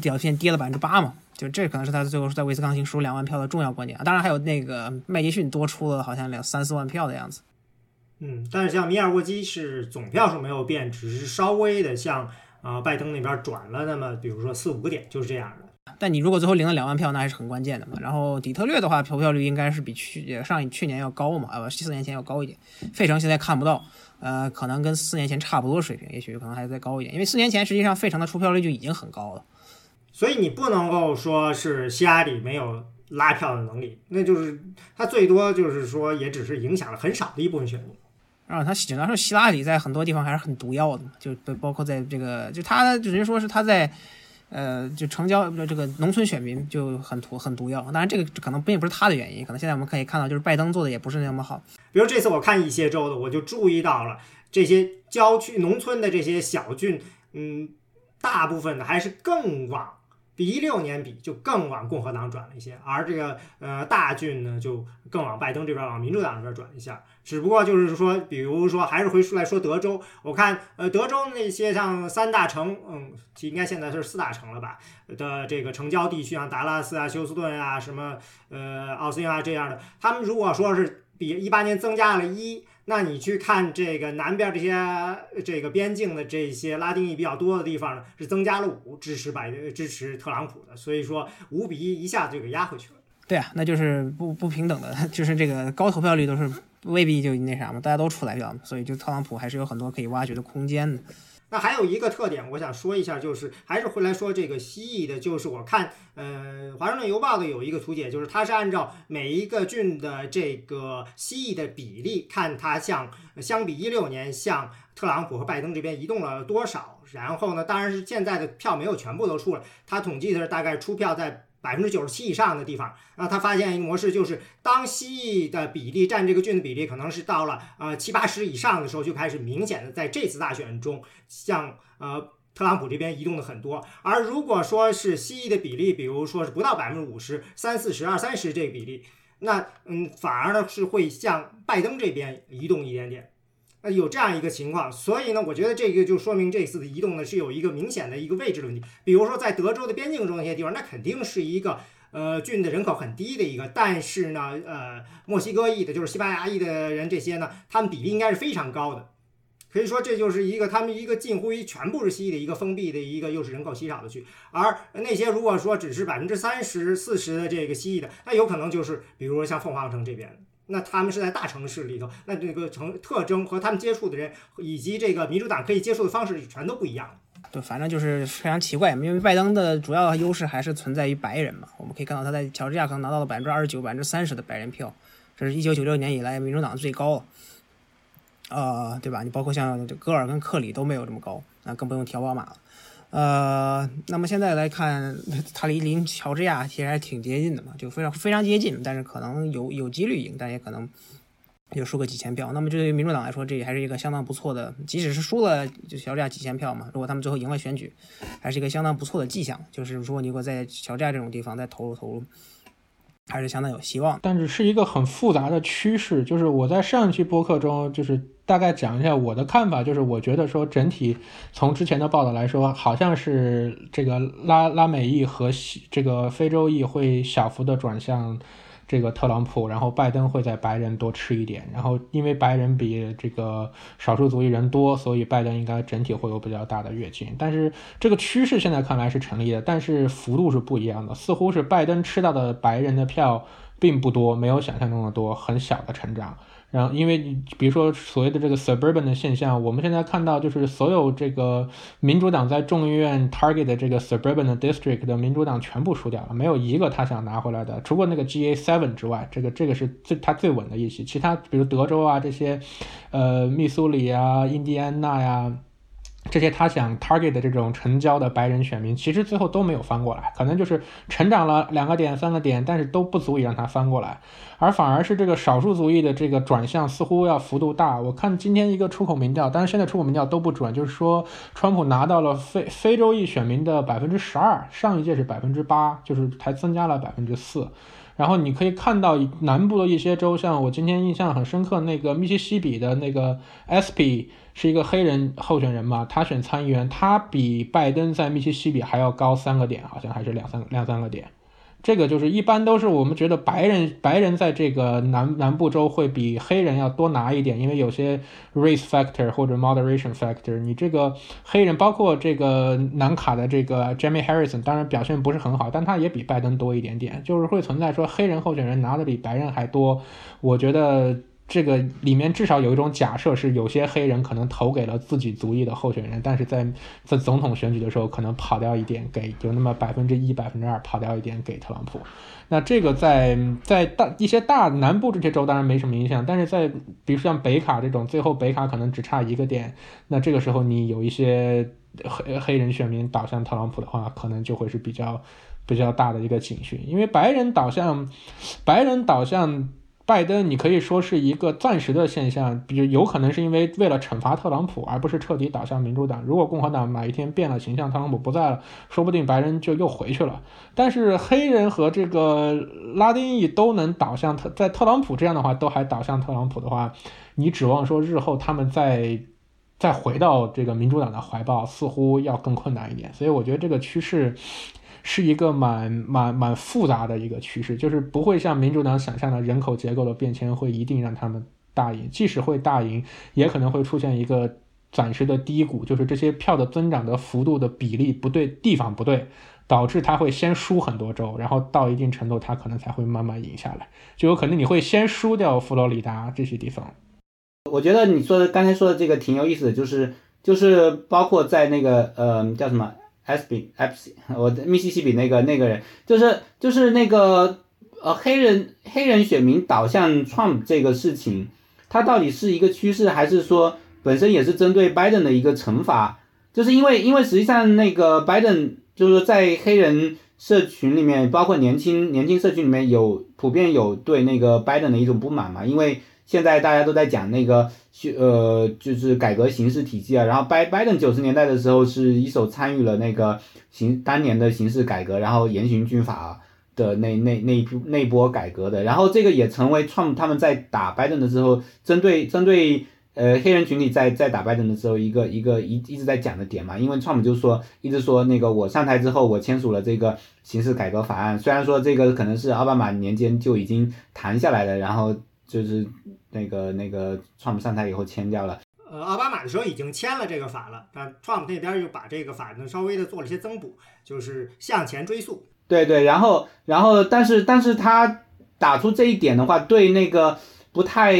Speaker 2: 表现跌了百分之八嘛。就这可能是他最后在威斯康星输两万票的重要关键。当然还有那个麦迪逊多出了好像两三四万票的样子。
Speaker 1: 嗯，但是像米尔沃基是总票数没有变，只是稍微的像。啊，拜登那边转了那么，比如说四五个点，就是这样的。
Speaker 2: 但你如果最后领了两万票，那还是很关键的嘛。然后底特律的话，投票率应该是比去上去年要高嘛，呃，四年前要高一点。费城现在看不到，呃，可能跟四年前差不多水平，也许可能还再高一点。因为四年前实际上费城的出票率就已经很高了。
Speaker 1: 所以你不能够说是希拉里没有拉票的能力，那就是他最多就是说也只是影响了很少的一部分选民。
Speaker 2: 啊，他只能说希拉里在很多地方还是很毒药的嘛，就包包括在这个，就他只能说是他在，呃，就城郊这个农村选民就很毒很毒药。当然，这个可能并不是他的原因，可能现在我们可以看到，就是拜登做的也不是那么好。
Speaker 1: 比如这次我看一些州的，我就注意到了这些郊区农村的这些小郡，嗯，大部分的还是更往。比一六年比就更往共和党转了一些，而这个呃大郡呢就更往拜登这边往民主党这边转一下。只不过就是说，比如说还是回出来说德州，我看呃德州那些像三大城，嗯，应该现在是四大城了吧的这个城郊地区，像达拉斯啊、休斯顿啊、什么呃奥斯汀啊这样的，他们如果说是比一八年增加了一。那你去看这个南边这些这个边境的这些拉丁裔比较多的地方呢，是增加了五支持百支持特朗普的，所以说五比一一下子就给压回去了。
Speaker 2: 对啊，那就是不不平等的，就是这个高投票率都是未必就那啥嘛，大家都出来票，所以就特朗普还是有很多可以挖掘的空间的。
Speaker 1: 那还有一个特点，我想说一下，就是还是回来说这个蜥蜴的，就是我看，呃，《华盛顿邮报》的有一个图解，就是它是按照每一个郡的这个蜥蜴的比例，看它像相比一六年向特朗普和拜登这边移动了多少。然后呢，当然是现在的票没有全部都出了，它统计的是大概出票在。百分之九十七以上的地方，啊他发现一个模式，就是当蜥蜴的比例占这个菌的比例可能是到了呃七八十以上的时候，就开始明显的在这次大选中向呃特朗普这边移动的很多。而如果说是蜥蜴的比例，比如说是不到百分之五十，三四十、二三十这个比例，那嗯反而呢是会向拜登这边移动一点点。呃，有这样一个情况，所以呢，我觉得这个就说明这次的移动呢是有一个明显的一个位置的问题。比如说在德州的边境中那些地方，那肯定是一个呃郡的人口很低的一个，但是呢，呃，墨西哥裔的，就是西班牙裔的人这些呢，他们比例应该是非常高的。可以说这就是一个他们一个近乎于全部是蜥蜴的一个封闭的一个又是人口稀少的区，而那些如果说只是百分之三十四十的这个蜥蜴的，那有可能就是比如说像凤凰城这边，那他们是在大城市里头，那这个城特征和他们接触的人以及这个民主党可以接触的方式全都不一样。
Speaker 2: 对，反正就是非常奇怪，因为拜登的主要优势还是存在于白人嘛。我们可以看到他在乔治亚可能拿到了百分之二十九、百分之三十的白人票，这是一九九六年以来民主党最高了。呃，对吧？你包括像这戈尔跟克里都没有这么高，那更不用提奥巴马了。呃，那么现在来看，他离离乔治亚其实还挺接近的嘛，就非常非常接近，但是可能有有几率赢，但也可能就输个几千票。那么这对于民主党来说，这也还是一个相当不错的，即使是输了就乔治亚几千票嘛，如果他们最后赢了选举，还是一个相当不错的迹象。就是如果，你如果在乔治亚这种地方再投入投入。还是相当有希望，
Speaker 5: 但是是一个很复杂的趋势。就是我在上一期播客中，就是大概讲一下我的看法，就是我觉得说整体从之前的报道来说，好像是这个拉拉美裔和这个非洲裔会小幅的转向。这个特朗普，然后拜登会在白人多吃一点，然后因为白人比这个少数族裔人多，所以拜登应该整体会有比较大的跃进。但是这个趋势现在看来是成立的，但是幅度是不一样的，似乎是拜登吃到的白人的票并不多，没有想象中的多，很小的成长。然后，因为比如说所谓的这个 suburban 的现象，我们现在看到就是所有这个民主党在众议院 target 的这个 suburban 的 district 的民主党全部输掉了，没有一个他想拿回来的，除过那个 GA seven 之外，这个这个是最他最稳的一席，其他比如德州啊这些，呃密苏里啊、印第安纳呀。这些他想 target 的这种成交的白人选民，其实最后都没有翻过来，可能就是成长了两个点、三个点，但是都不足以让他翻过来，而反而是这个少数族裔的这个转向似乎要幅度大。我看今天一个出口民调，但是现在出口民调都不准，就是说川普拿到了非非洲裔选民的百分之十二，上一届是百分之八，就是还增加了百分之四。然后你可以看到南部的一些州，像我今天印象很深刻那个密西西比的那个 SP。是一个黑人候选人嘛？他选参议员，他比拜登在密西西比还要高三个点，好像还是两三两三个点。这个就是一般都是我们觉得白人白人在这个南南部州会比黑人要多拿一点，因为有些 race factor 或者 moderation factor。你这个黑人包括这个南卡的这个 Jamie Harrison，当然表现不是很好，但他也比拜登多一点点，就是会存在说黑人候选人拿的比白人还多。我觉得。这个里面至少有一种假设是，有些黑人可能投给了自己族裔的候选人，但是在在总统选举的时候可能跑掉一点，给有那么百分之一、百分之二跑掉一点给特朗普。那这个在在大一些大南部这些州当然没什么影响，但是在比如像北卡这种，最后北卡可能只差一个点，那这个时候你有一些黑黑人选民倒向特朗普的话，可能就会是比较比较大的一个警讯，因为白人倒向白人倒向。拜登，你可以说是一个暂时的现象，比如有可能是因为为了惩罚特朗普，而不是彻底倒向民主党。如果共和党哪一天变了形象，特朗普不在了，说不定白人就又回去了。但是黑人和这个拉丁裔都能倒向特，在特朗普这样的话都还倒向特朗普的话，你指望说日后他们再再回到这个民主党的怀抱，似乎要更困难一点。所以我觉得这个趋势。是一个蛮蛮蛮复杂的一个趋势，就是不会像民主党想象的人口结构的变迁会一定让他们大赢，即使会大赢，也可能会出现一个暂时的低谷，就是这些票的增长的幅度的比例不对，地方不对，导致他会先输很多州，然后到一定程度他可能才会慢慢赢下来，就有可能你会先输掉佛罗里达这些地方。
Speaker 4: 我觉得你说的刚才说的这个挺有意思的，就是就是包括在那个呃叫什么？S B F C，我密西西比那个那个人，就是就是那个呃黑人黑人选民导向 Trump 这个事情，它到底是一个趋势，还是说本身也是针对 Biden 的一个惩罚？就是因为因为实际上那个 Biden 就是在黑人社群里面，包括年轻年轻社群里面有普遍有对那个 Biden 的一种不满嘛，因为。现在大家都在讲那个，呃，就是改革刑事体系啊。然后拜拜登九十年代的时候是一手参与了那个刑当年的刑事改革，然后严刑峻法的那那那一波那波改革的。然后这个也成为川普他们在打拜登的时候，针对针对呃黑人群体在在打拜登的时候一个一个一一直在讲的点嘛，因为川普就说一直说那个我上台之后我签署了这个刑事改革法案，虽然说这个可能是奥巴马年间就已经谈下来的，然后就是那个那个川普上台以后签掉了。
Speaker 1: 呃，奥巴马的时候已经签了这个法了，但 Trump 那边又把这个法呢稍微的做了些增补，就是向前追溯。
Speaker 4: 对对，然后然后但是但是他打出这一点的话，对那个不太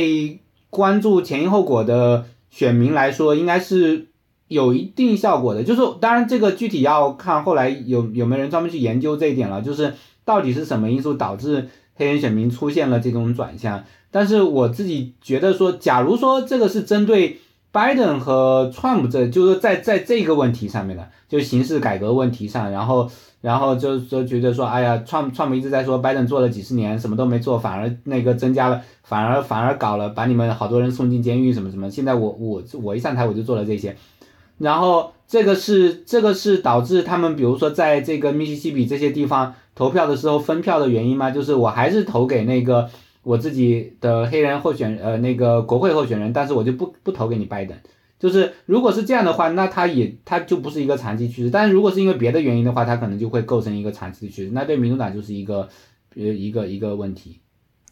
Speaker 4: 关注前因后果的选民来说，应该是有一定效果的。就是当然这个具体要看后来有有没有人专门去研究这一点了，就是到底是什么因素导致黑人选民出现了这种转向。但是我自己觉得说，假如说这个是针对。拜登和川普这就是在在这个问题上面的，就刑事改革问题上，然后然后就是觉得说，哎呀，川川普一直在说拜登做了几十年什么都没做，反而那个增加了，反而反而搞了，把你们好多人送进监狱什么什么。现在我我我一上台我就做了这些，然后这个是这个是导致他们比如说在这个密西西比这些地方投票的时候分票的原因吗？就是我还是投给那个。我自己的黑人候选呃那个国会候选人，但是我就不不投给你拜登，就是如果是这样的话，那他也他就不是一个长期趋势，但是如果是因为别的原因的话，他可能就会构成一个长期的趋势，那对民主党就是一个呃一个一个问题。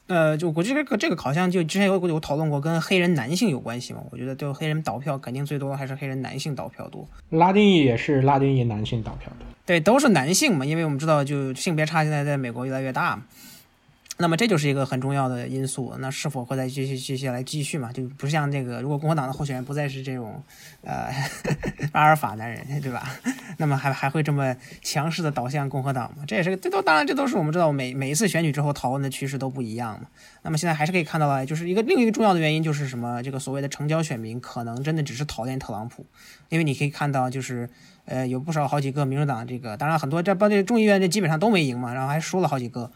Speaker 2: 呃，就我这个这个好像就之前有有讨论过，跟黑人男性有关系嘛？我觉得就黑人倒票肯定最多还是黑人男性倒票多，
Speaker 5: 拉丁裔也是拉丁裔男性倒票多，
Speaker 2: 对，都是男性嘛，因为我们知道就性别差现在在美国越来越大嘛。那么这就是一个很重要的因素，那是否会再继续继续来继续嘛？就不像这个，如果共和党的候选人不再是这种，呃，阿尔法男人，对吧？那么还还会这么强势的导向共和党吗？这也是个，这都当然这都是我们知道每每一次选举之后讨论的趋势都不一样嘛。那么现在还是可以看到了，就是一个另一个重要的原因就是什么？这个所谓的成交选民可能真的只是讨厌特朗普，因为你可以看到就是呃有不少好几个民主党这个，当然很多这帮这众议院这基本上都没赢嘛，然后还输了好几个。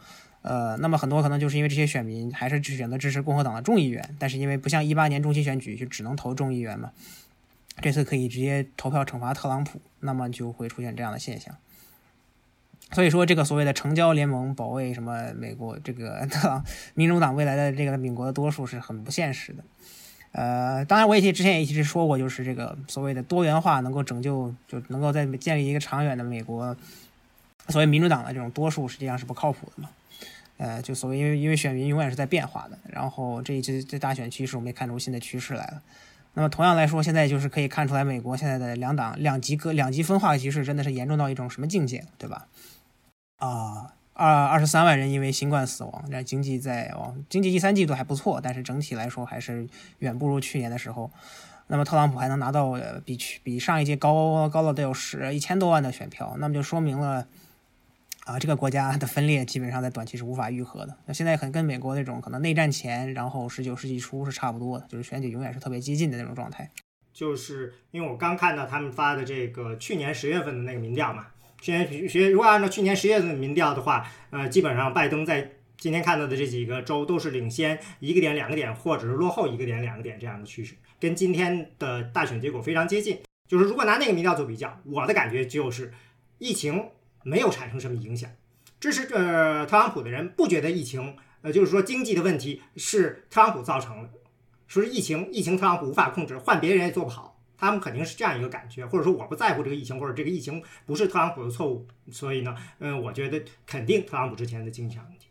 Speaker 2: 呃，那么很多可能就是因为这些选民还是选择支持共和党的众议员，但是因为不像一八年中期选举就只能投众议员嘛，这次可以直接投票惩罚特朗普，那么就会出现这样的现象。所以说，这个所谓的成交联盟保卫什么美国这个特 朗民主党未来的这个美国的多数是很不现实的。呃，当然我也之前也一直说过，就是这个所谓的多元化能够拯救，就能够在建立一个长远的美国，所谓民主党的这种多数实际上是不靠谱的嘛。呃，就所谓因为因为选民永远是在变化的，然后这一次这大选趋势我们也看出新的趋势来了。那么同样来说，现在就是可以看出来美国现在的两党两极各两极分化的局势真的是严重到一种什么境界，对吧？啊，二二十三万人因为新冠死亡，那经济在往经济第三季度还不错，但是整体来说还是远不如去年的时候。那么特朗普还能拿到比去比上一届高高了得有十一千多万的选票，那么就说明了。啊，这个国家的分裂基本上在短期是无法愈合的。那现在很跟美国那种可能内战前，然后十九世纪初是差不多的，就是选举永远是特别激进的那种状态。
Speaker 1: 就是因为我刚看到他们发的这个去年十月份的那个民调嘛，去年学如果按照去年十月份的民调的话，呃，基本上拜登在今天看到的这几个州都是领先一个点、两个点，或者是落后一个点、两个点这样的趋势，跟今天的大选结果非常接近。就是如果拿那个民调做比较，我的感觉就是疫情。没有产生什么影响，支持呃特朗普的人不觉得疫情，呃就是说经济的问题是特朗普造成的，说是疫情疫情特朗普无法控制，换别人也做不好，他们肯定是这样一个感觉，或者说我不在乎这个疫情，或者这个疫情不是特朗普的错误，所以呢，嗯，我觉得肯定特朗普之前的经济上问题。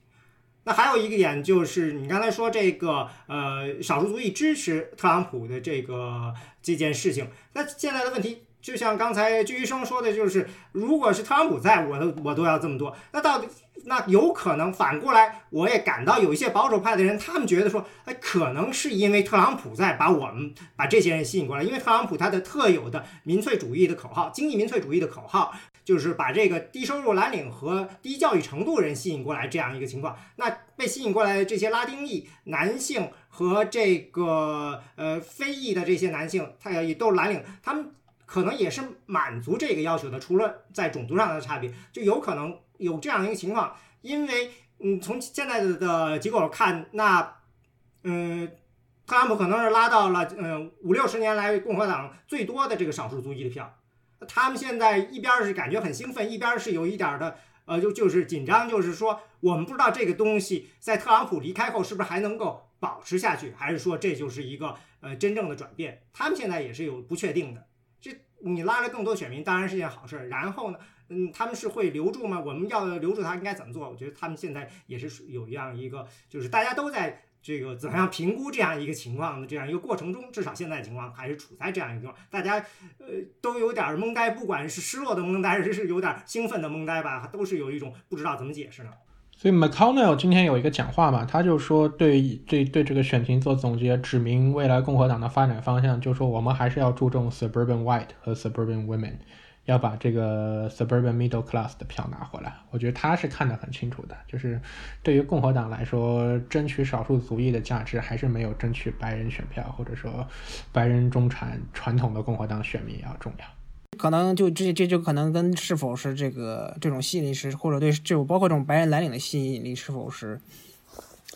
Speaker 1: 那还有一个点就是你刚才说这个呃少数族裔支持特朗普的这个这件事情，那现在的问题。就像刚才鞠医生说的，就是如果是特朗普在，我都我都要这么多。那到底那有可能反过来，我也感到有一些保守派的人，他们觉得说，哎，可能是因为特朗普在把我们把这些人吸引过来，因为特朗普他的特有的民粹主义的口号，经济民粹主义的口号，就是把这个低收入蓝领和低教育程度人吸引过来这样一个情况。那被吸引过来的这些拉丁裔男性和这个呃非裔的这些男性，他也都是蓝领，他们。可能也是满足这个要求的，除了在种族上的差别，就有可能有这样一个情况。因为，嗯，从现在的的结果看，那，嗯，特朗普可能是拉到了，嗯，五六十年来共和党最多的这个少数族裔的票。他们现在一边是感觉很兴奋，一边是有一点的，呃，就就是紧张，就是说我们不知道这个东西在特朗普离开后是不是还能够保持下去，还是说这就是一个呃真正的转变？他们现在也是有不确定的。你拉来更多选民当然是件好事，然后呢，嗯，他们是会留住吗？我们要留住他应该怎么做？我觉得他们现在也是有一样一个，就是大家都在这个怎么样评估这样一个情况的这样一个过程中，至少现在情况还是处在这样一个，大家呃都有点懵呆，不管是失落的懵呆，还是有点兴奋的懵呆吧，都是有一种不知道怎么解释呢。
Speaker 5: 所以 McConnell 今天有一个讲话嘛，他就说对对对这个选情做总结，指明未来共和党的发展方向，就说我们还是要注重 suburban white 和 suburban women，要把这个 suburban middle class 的票拿回来。我觉得他是看得很清楚的，就是对于共和党来说，争取少数族裔的价值还是没有争取白人选票或者说白人中产传统的共和党选民要重要。
Speaker 2: 可能就这这就可能跟是否是这个这种吸引力是，或者对这种包括这种白人蓝领的吸引力是否是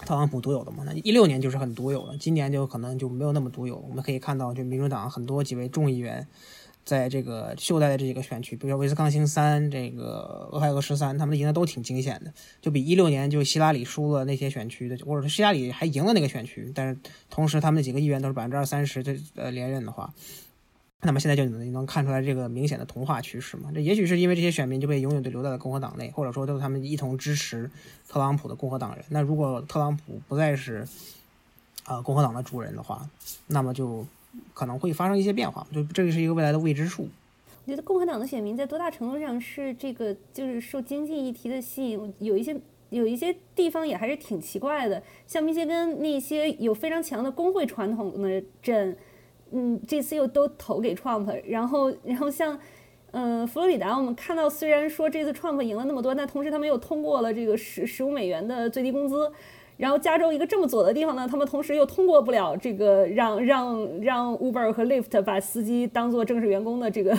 Speaker 2: 特朗普独有的嘛？那一六年就是很独有的，今年就可能就没有那么独有。我们可以看到，就民主党很多几位众议员在这个袖带的这几个选区，比如说威斯康星三、这个俄亥俄十三，他们赢的都挺惊险的，就比一六年就希拉里输了那些选区的，或者是希拉里还赢了那个选区，但是同时他们几个议员都是百分之二三十的呃连任的话。那么现在就能能看出来这个明显的同化趋势嘛？这也许是因为这些选民就被永远的留在了共和党内，或者说都是他们一同支持特朗普的共和党人。那如果特朗普不再是啊共和党的主人的话，那么就可能会发生一些变化。就这个是一个未来的未知数。
Speaker 3: 我觉得共和党的选民在多大程度上是这个就是受经济议题的吸引？有一些有一些地方也还是挺奇怪的，像密歇根那些有非常强的工会传统的镇。嗯，这次又都投给 Trump，然后，然后像，嗯，佛罗里达，我们看到虽然说这次 Trump 赢了那么多，但同时他们又通过了这个十十五美元的最低工资，然后加州一个这么左的地方呢，他们同时又通过不了这个让让让 Uber 和 Lyft 把司机当做正式员工的这个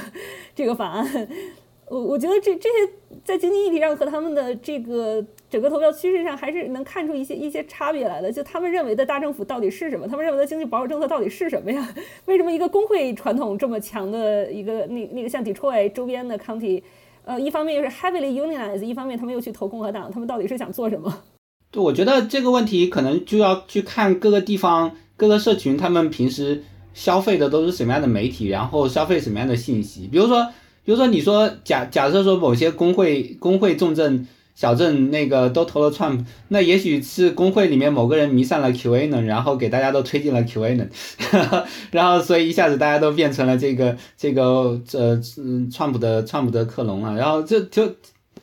Speaker 3: 这个法案。我我觉得这这些在经济议题上和他们的这个整个投票趋势上，还是能看出一些一些差别来的。就他们认为的大政府到底是什么？他们认为的经济保守政策到底是什么呀？为什么一个工会传统这么强的一个那那个像 Detroit 周边的 county，呃，一方面又是 heavily unionized，一方面他们又去投共和党，他们到底是想做什么？
Speaker 4: 对，我觉得这个问题可能就要去看各个地方各个社群他们平时消费的都是什么样的媒体，然后消费什么样的信息，比如说。比如说，你说假假设说某些工会工会重镇小镇那个都投了 Trump，那也许是工会里面某个人迷上了 QAnon，然后给大家都推进了 QAnon，然后所以一下子大家都变成了这个这个呃嗯 Trump 的 Trump 的克隆了，然后这就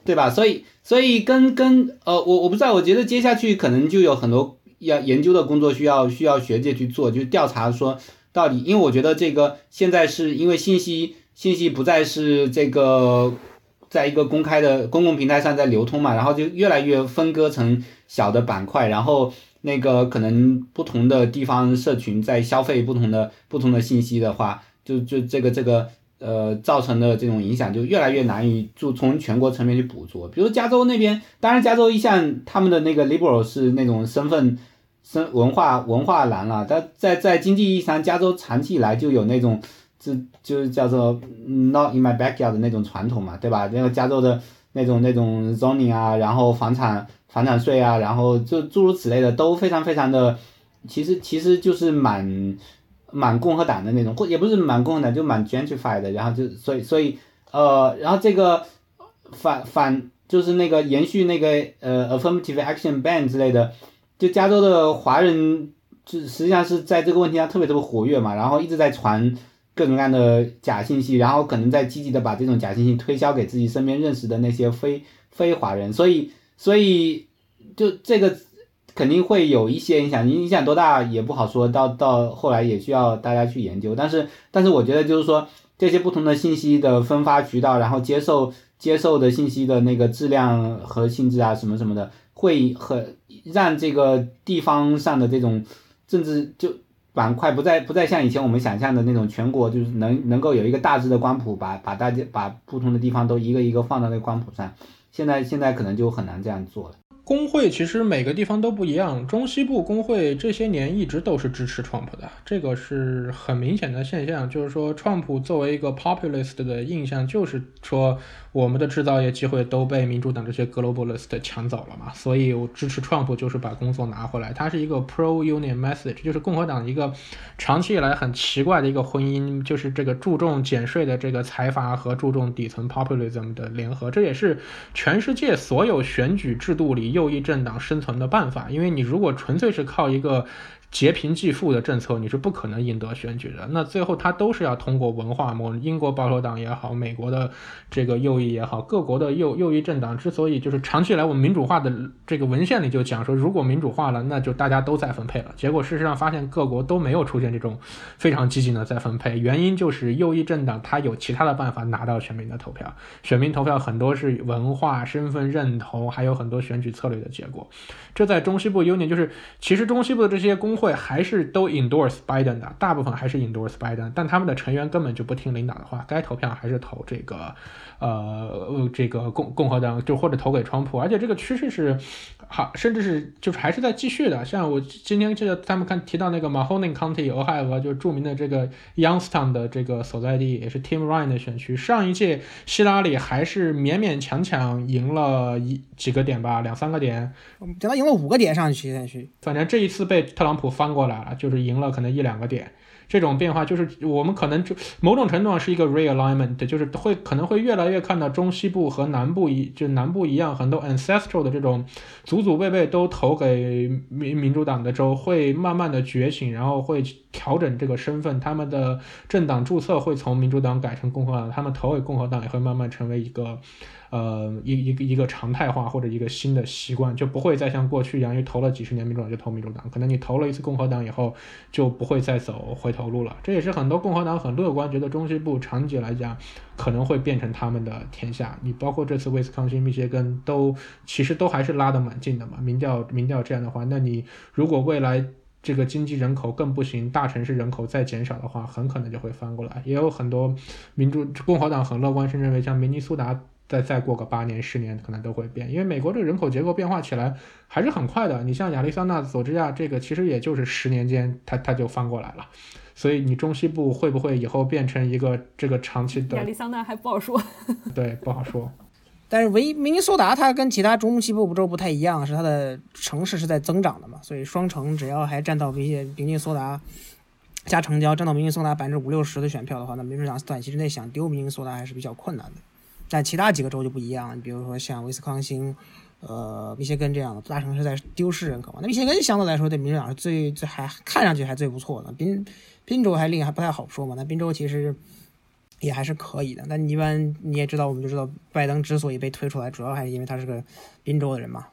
Speaker 4: 对吧？所以所以跟跟呃我我不知道，我觉得接下去可能就有很多要研究的工作需要需要学界去做，就调查说到底，因为我觉得这个现在是因为信息。信息不再是这个，在一个公开的公共平台上在流通嘛，然后就越来越分割成小的板块，然后那个可能不同的地方社群在消费不同的不同的信息的话，就就这个这个呃造成的这种影响就越来越难以就从全国层面去捕捉。比如加州那边，当然加州一向他们的那个 liberal 是那种身份身文化文化蓝了，但在在经济意义上，加州长期以来就有那种。这就是叫做 not in my backyard 的那种传统嘛，对吧？那个加州的那种那种 zoning 啊，然后房产房产税啊，然后就诸如此类的都非常非常的，其实其实就是蛮蛮共和党的那种，或也不是蛮共和党，就蛮 gentrified 的。然后就所以所以呃，然后这个反反就是那个延续那个呃 affirmative action ban 之类的，就加州的华人就实际上是在这个问题上特别特别活跃嘛，然后一直在传。各种各样的假信息，然后可能在积极的把这种假信息推销给自己身边认识的那些非非华人，所以所以就这个肯定会有一些影响，影响多大也不好说，到到后来也需要大家去研究。但是但是我觉得就是说这些不同的信息的分发渠道，然后接受接受的信息的那个质量和性质啊什么什么的，会很让这个地方上的这种政治就。板块不再不再像以前我们想象的那种全国就是能能够有一个大致的光谱，把把大家把不同的地方都一个一个放到那个光谱上，现在现在可能就很难这样做了。
Speaker 5: 工会其实每个地方都不一样，中西部工会这些年一直都是支持 Trump 的，这个是很明显的现象。就是说，Trump 作为一个 populist 的印象，就是说我们的制造业机会都被民主党这些 globalist 抢走了嘛，所以我支持 Trump 就是把工作拿回来。它是一个 pro union message，就是共和党一个长期以来很奇怪的一个婚姻，就是这个注重减税的这个财阀和注重底层 populism 的联合，这也是全世界所有选举制度里。右翼政党生存的办法，因为你如果纯粹是靠一个。劫贫济富的政策，你是不可能赢得选举的。那最后他都是要通过文化模。英国保守党也好，美国的这个右翼也好，各国的右右翼政党之所以就是长期以来我们民主化的这个文献里就讲说，如果民主化了，那就大家都再分配了。结果事实上发现各国都没有出现这种非常激进的再分配，原因就是右翼政党它有其他的办法拿到选民的投票。选民投票很多是文化、身份认同，还有很多选举策略的结果。这在中西部尤年就是其实中西部的这些工会还是都 endorse Biden 的，大部分还是 endorse Biden，但他们的成员根本就不听领导的话，该投票还是投这个，呃，这个共共和党，就或者投给川普，而且这个趋势是好，甚至是就是还是在继续的。像我今天记得他们看提到那个 Mahoning County 俄亥俄，就是著名的这个 Youngstown 的这个所在地，也是 Tim Ryan 的选区。上一届希拉里还是勉勉强强赢了一几个点吧，两三个点，
Speaker 2: 等他赢了五个点上去选区，
Speaker 5: 反正这一次被特朗普。翻过来了，就是赢了可能一两个点，这种变化就是我们可能就某种程度上是一个 realignment，就是会可能会越来越看到中西部和南部一就南部一样，很多 ancestral 的这种祖祖辈辈都投给民民主党的州会慢慢的觉醒，然后会调整这个身份，他们的政党注册会从民主党改成共和党，他们投给共和党也会慢慢成为一个。呃，一一个一个常态化或者一个新的习惯，就不会再像过去一样，因为投了几十年民主党就投民主党，可能你投了一次共和党以后就不会再走回头路了。这也是很多共和党很乐观，觉得中西部长期来讲可能会变成他们的天下。你包括这次威斯康星、密歇根都其实都还是拉得蛮近的嘛。民调民调这样的话，那你如果未来这个经济人口更不行，大城市人口再减少的话，很可能就会翻过来。也有很多民主共和党很乐观，是认为像明尼苏达。再再过个八年十年，可能都会变，因为美国这个人口结构变化起来还是很快的。你像亚利桑那、佐治亚这个，其实也就是十年间，它它就翻过来了。所以你中西部会不会以后变成一个这个长期的？
Speaker 3: 亚利桑那还不好说。
Speaker 5: 对，不好说。
Speaker 2: 但是唯明尼苏达它跟其他中西部州不太一样，是它的城市是在增长的嘛，所以双城只要还占到一些明尼苏达加城郊占到明尼苏达百分之五六十的选票的话，那民主党短期之内想丢明尼苏达还是比较困难的。但其他几个州就不一样，你比如说像威斯康星、呃密歇根这样的大城市在丢失人口嘛。那密歇根相对来说对民主党是最最还看上去还最不错的。宾宾州还另还不太好说嘛。那宾州其实也还是可以的。那你一般你也知道，我们就知道拜登之所以被推出来，主要还是因为他是个宾州的人嘛。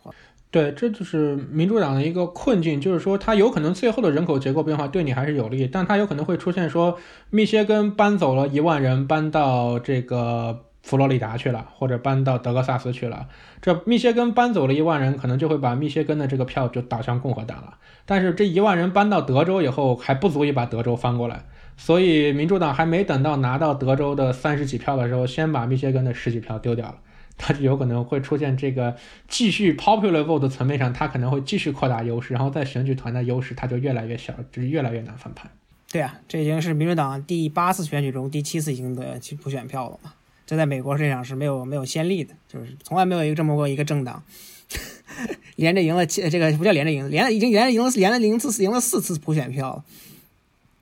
Speaker 5: 对，这就是民主党的一个困境，就是说他有可能最后的人口结构变化对你还是有利，但他有可能会出现说密歇根搬走了一万人，搬到这个。佛罗里达去了，或者搬到德克萨斯去了。这密歇根搬走了一万人，可能就会把密歇根的这个票就导向共和党了。但是这一万人搬到德州以后，还不足以把德州翻过来。所以民主党还没等到拿到德州的三十几票的时候，先把密歇根的十几票丢掉了。他就有可能会出现这个继续 popular vote 的层面上，他可能会继续扩大优势，然后在选举团的优势，他就越来越小，就是越来越难翻盘。
Speaker 2: 对啊，这已经是民主党第八次选举中第七次赢得普选票了嘛。这在美国市场是没有没有先例的，就是从来没有一个这么过一个政党，连着赢了七这个不叫连着赢，连已经连着赢了连了零次赢了四次普选票，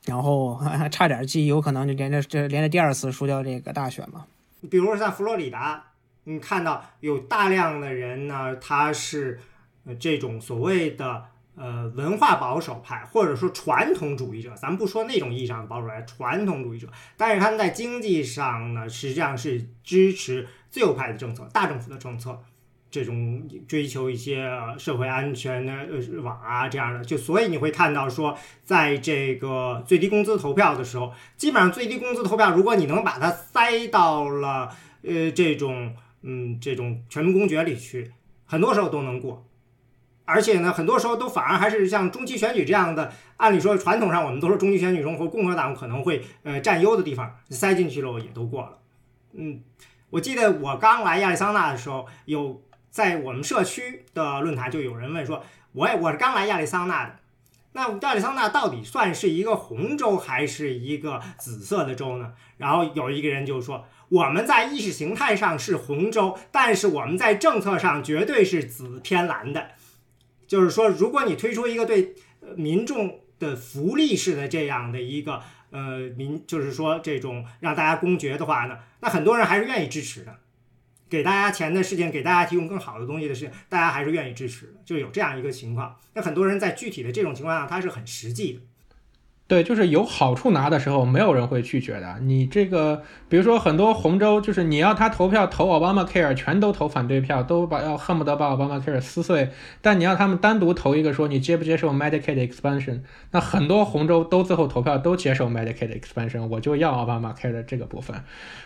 Speaker 2: 然后差点记有可能就连着这连着第二次输掉这个大选嘛。
Speaker 1: 比如说像佛罗里达，你看到有大量的人呢，他是这种所谓的。呃，文化保守派或者说传统主义者，咱们不说那种意义上的保守派，传统主义者，但是他们在经济上呢，实际上是支持自由派的政策，大政府的政策，这种追求一些社会安全的网啊这样的，就所以你会看到说，在这个最低工资投票的时候，基本上最低工资投票，如果你能把它塞到了呃这种嗯这种全民公决里去，很多时候都能过。而且呢，很多时候都反而还是像中期选举这样的，按理说传统上我们都说中期选举中和共和党可能会呃占优的地方塞进去了也都过了。嗯，我记得我刚来亚利桑那的时候，有在我们社区的论坛就有人问说，我也我是刚来亚利桑那的，那亚利桑那到底算是一个红州还是一个紫色的州呢？然后有一个人就说，我们在意识形态上是红州，但是我们在政策上绝对是紫偏蓝的。就是说，如果你推出一个对民众的福利式的这样的一个呃民，就是说这种让大家公爵的话呢，那很多人还是愿意支持的。给大家钱的事情，给大家提供更好的东西的事情，大家还是愿意支持的，就有这样一个情况。那很多人在具体的这种情况下，他是很实际的。
Speaker 5: 对，就是有好处拿的时候，没有人会拒绝的。你这个，比如说很多红州，就是你要他投票投奥巴马 care，全都投反对票，都把要恨不得把奥巴马 care 撕碎。但你要他们单独投一个，说你接不接受 Medicaid expansion，那很多红州都最后投票都接受 Medicaid expansion，我就要奥巴马 care 的这个部分。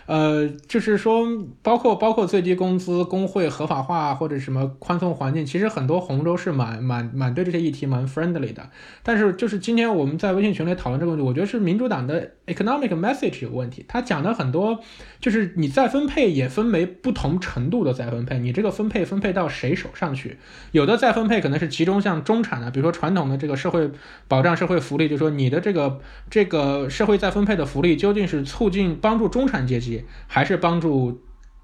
Speaker 5: 呃，就是说，包括包括最低工资、工会合法化或者什么宽松环境，其实很多红州是蛮蛮蛮对这些议题蛮 friendly 的。但是就是今天我们在微信群里。讨论这个问题，我觉得是民主党的 economic message 有问题。他讲的很多，就是你再分配也分为不同程度的再分配，你这个分配分配到谁手上去？有的再分配可能是集中向中产的，比如说传统的这个社会保障、社会福利，就是说你的这个这个社会再分配的福利究竟是促进帮助中产阶级，还是帮助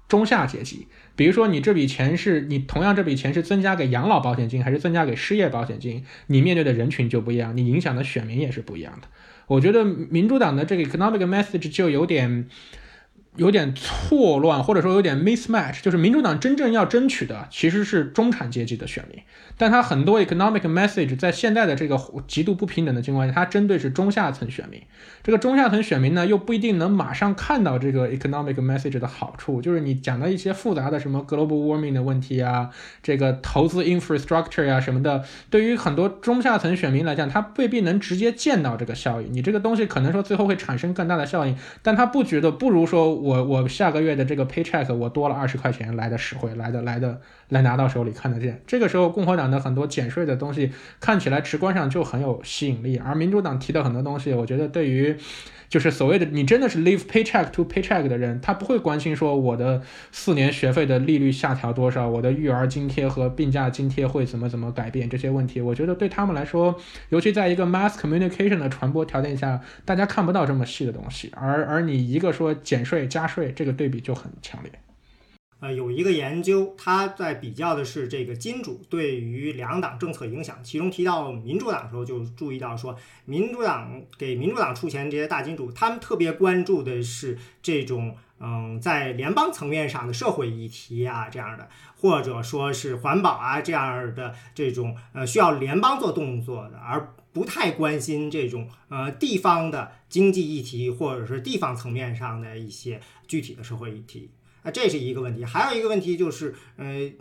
Speaker 5: 中下阶级？比如说，你这笔钱是你同样这笔钱是增加给养老保险金，还是增加给失业保险金？你面对的人群就不一样，你影响的选民也是不一样的。我觉得民主党的这个 economic message 就有点。有点错乱，或者说有点 mismatch，就是民主党真正要争取的其实是中产阶级的选民，但他很多 economic message 在现在的这个极度不平等的情况下，它针对是中下层选民。这个中下层选民呢，又不一定能马上看到这个 economic message 的好处，就是你讲的一些复杂的什么 global warming 的问题啊，这个投资 infrastructure 呀什么的，对于很多中下层选民来讲，他未必能直接见到这个效益。你这个东西可能说最后会产生更大的效应，但他不觉得不如说。我我下个月的这个 paycheck 我多了二十块钱来的实惠，来的来的来拿到手里看得见。这个时候共和党的很多减税的东西看起来直观上就很有吸引力，而民主党提的很多东西，我觉得对于。就是所谓的你真的是 leave paycheck to paycheck 的人，他不会关心说我的四年学费的利率下调多少，我的育儿津贴和病假津贴会怎么怎么改变这些问题。我觉得对他们来说，尤其在一个 mass communication 的传播条件下，大家看不到这么细的东西。而而你一个说减税加税，这个对比就很强烈。
Speaker 1: 呃，有一个研究，他在比较的是这个金主对于两党政策影响，其中提到民主党的时候，就注意到说，民主党给民主党出钱这些大金主，他们特别关注的是这种嗯，在联邦层面上的社会议题啊这样的，或者说是环保啊这样的这种呃需要联邦做动作的，而不太关心这种呃地方的经济议题或者是地方层面上的一些具体的社会议题。啊这是一个问题，还有一个问题就是，呃，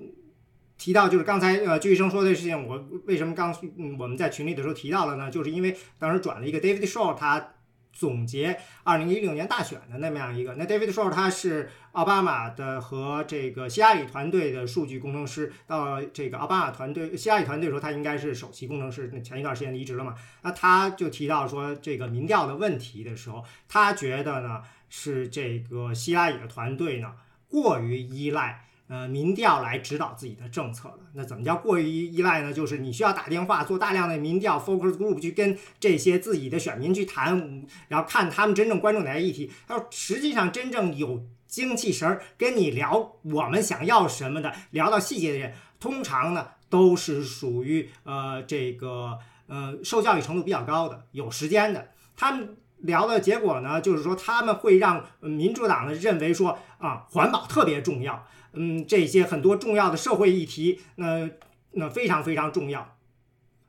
Speaker 1: 提到就是刚才呃，鞠医生说的事情，我为什么刚嗯我们在群里的时候提到了呢？就是因为当时转了一个 David Shaw，他总结二零一六年大选的那么样一个。那 David Shaw 他是奥巴马的和这个希拉里团队的数据工程师，到这个奥巴马团队希拉里团队的时候，他应该是首席工程师。那前一段时间离职了嘛？那他就提到说这个民调的问题的时候，他觉得呢是这个希拉里的团队呢。过于依赖呃民调来指导自己的政策了。那怎么叫过于依赖呢？就是你需要打电话做大量的民调 focus group 去跟这些自己的选民去谈，然后看他们真正关注哪些议题。他说，实际上真正有精气神儿跟你聊我们想要什么的，聊到细节的人，通常呢都是属于呃这个呃受教育程度比较高的，有时间的，他们。聊的结果呢，就是说他们会让民主党呢认为说啊，环保特别重要，嗯，这些很多重要的社会议题，那那非常非常重要。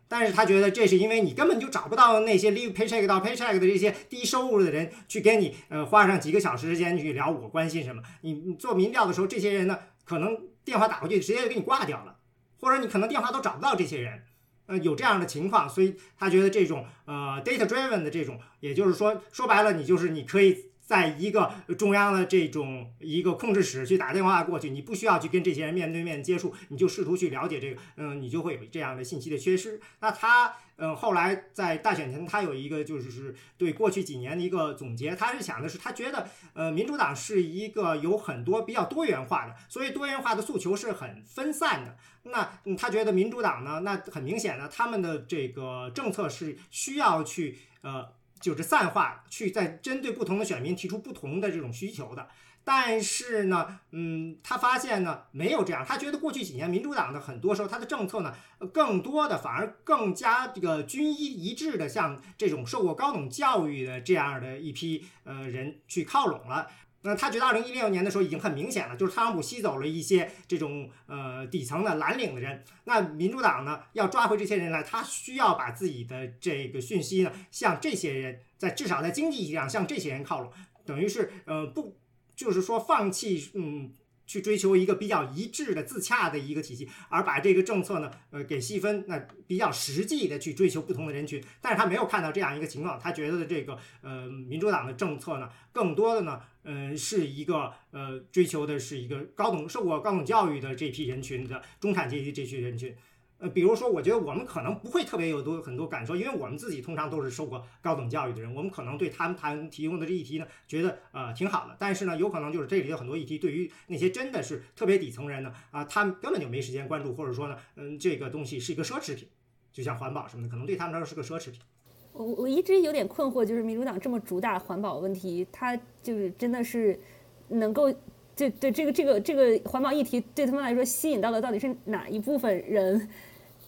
Speaker 1: 但是他觉得这是因为你根本就找不到那些 live paycheck 到 paycheck 的这些低收入的人去跟你呃花上几个小时时间去聊我关心什么。你你做民调的时候，这些人呢可能电话打过去直接就给你挂掉了，或者你可能电话都找不到这些人。呃，有这样的情况，所以他觉得这种呃 data driven 的这种，也就是说说白了，你就是你可以在一个中央的这种一个控制室去打电话过去，你不需要去跟这些人面对面接触，你就试图去了解这个，嗯，你就会有这样的信息的缺失。那他，嗯，后来在大选前，他有一个就是对过去几年的一个总结，他是想的是，他觉得，呃，民主党是一个有很多比较多元化的，所以多元化的诉求是很分散的。那他觉得民主党呢，那很明显的，他们的这个政策是需要去，呃。就是散化，去在针对不同的选民提出不同的这种需求的。但是呢，嗯，他发现呢没有这样，他觉得过去几年民主党的很多时候他的政策呢，更多的反而更加这个均一一致的向这种受过高等教育的这样的一批呃人去靠拢了。那他觉得二零一六年的时候已经很明显了，就是特朗普吸走了一些这种呃底层的蓝领的人。那民主党呢要抓回这些人来，他需要把自己的这个讯息呢向这些人，在至少在经济意义上向这些人靠拢，等于是呃不就是说放弃嗯。去追求一个比较一致的、自洽的一个体系，而把这个政策呢，呃，给细分，那比较实际的去追求不同的人群。但是他没有看到这样一个情况，他觉得这个呃，民主党的政策呢，更多的呢，嗯，是一个呃，追求的是一个高等受过高等教育的这批人群的中产阶级这群人群。比如说，我觉得我们可能不会特别有多很多感受，因为我们自己通常都是受过高等教育的人，我们可能对他们谈提供的这议题呢，觉得呃挺好的。但是呢，有可能就是这里有很多议题，对于那些真的是特别底层人呢，啊，他们根本就没时间关注，或者说呢，嗯，这个东西是一个奢侈品，就像环保什么的，可能对他们来说是个奢侈品。
Speaker 3: 我我一直有点困惑，就是民主党这么主打环保问题，他就是真的是能够就对这个这个这个环保议题对他们来说吸引到的到底是哪一部分人？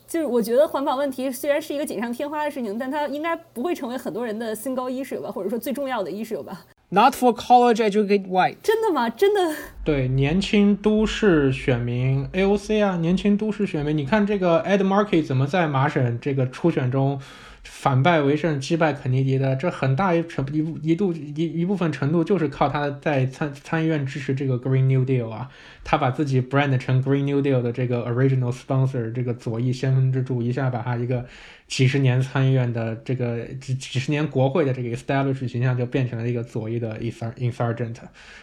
Speaker 3: 就是我觉得环保问题虽然是一个锦上添花的事情，但它应该不会成为很多人的 single issue 吧，或者说最重要的 issue 吧。
Speaker 2: Not for college educated white。
Speaker 3: 真的吗？真的？
Speaker 5: 对，年轻都市选民 AOC 啊，年轻都市选民，你看这个 Ed Markey 怎么在麻省这个初选中反败为胜，击败肯尼迪的？这很大一程一一度一一部分程度就是靠他在参参议院支持这个 Green New Deal 啊。他把自己 brand 成 Green New Deal 的这个 original sponsor，这个左翼先锋之柱，一下把他一个几十年参议院的这个几几十年国会的这个 established 形象就变成了一个左翼的 insurgent。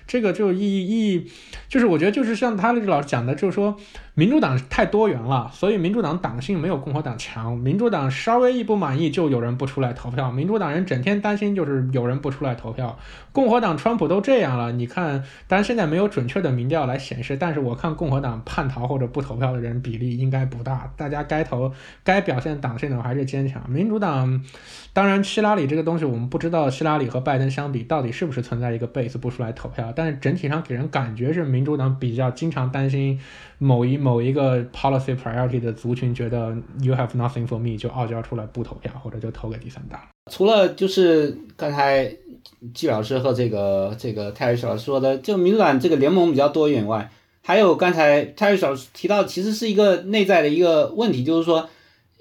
Speaker 5: 这个就意义意义，就是我觉得就是像他老师讲的，就是说民主党太多元了，所以民主党党性没有共和党强。民主党稍微一不满意，就有人不出来投票。民主党人整天担心就是有人不出来投票。共和党川普都这样了，你看，当然现在没有准确的民调来显示。但是我看共和党叛逃或者不投票的人比例应该不大，大家该投、该表现党性的还还是坚强。民主党，当然希拉里这个东西我们不知道，希拉里和拜登相比到底是不是存在一个 base 不出来投票，但是整体上给人感觉是民主党比较经常担心某一某一个 policy priority 的族群觉得 you have nothing for me 就傲娇出来不投票或者就投给第三党。
Speaker 4: 除了就是刚才。季老师和这个这个泰瑞老师说的，就民主党这个联盟比较多元外，还有刚才泰瑞老师提到，其实是一个内在的一个问题，就是说，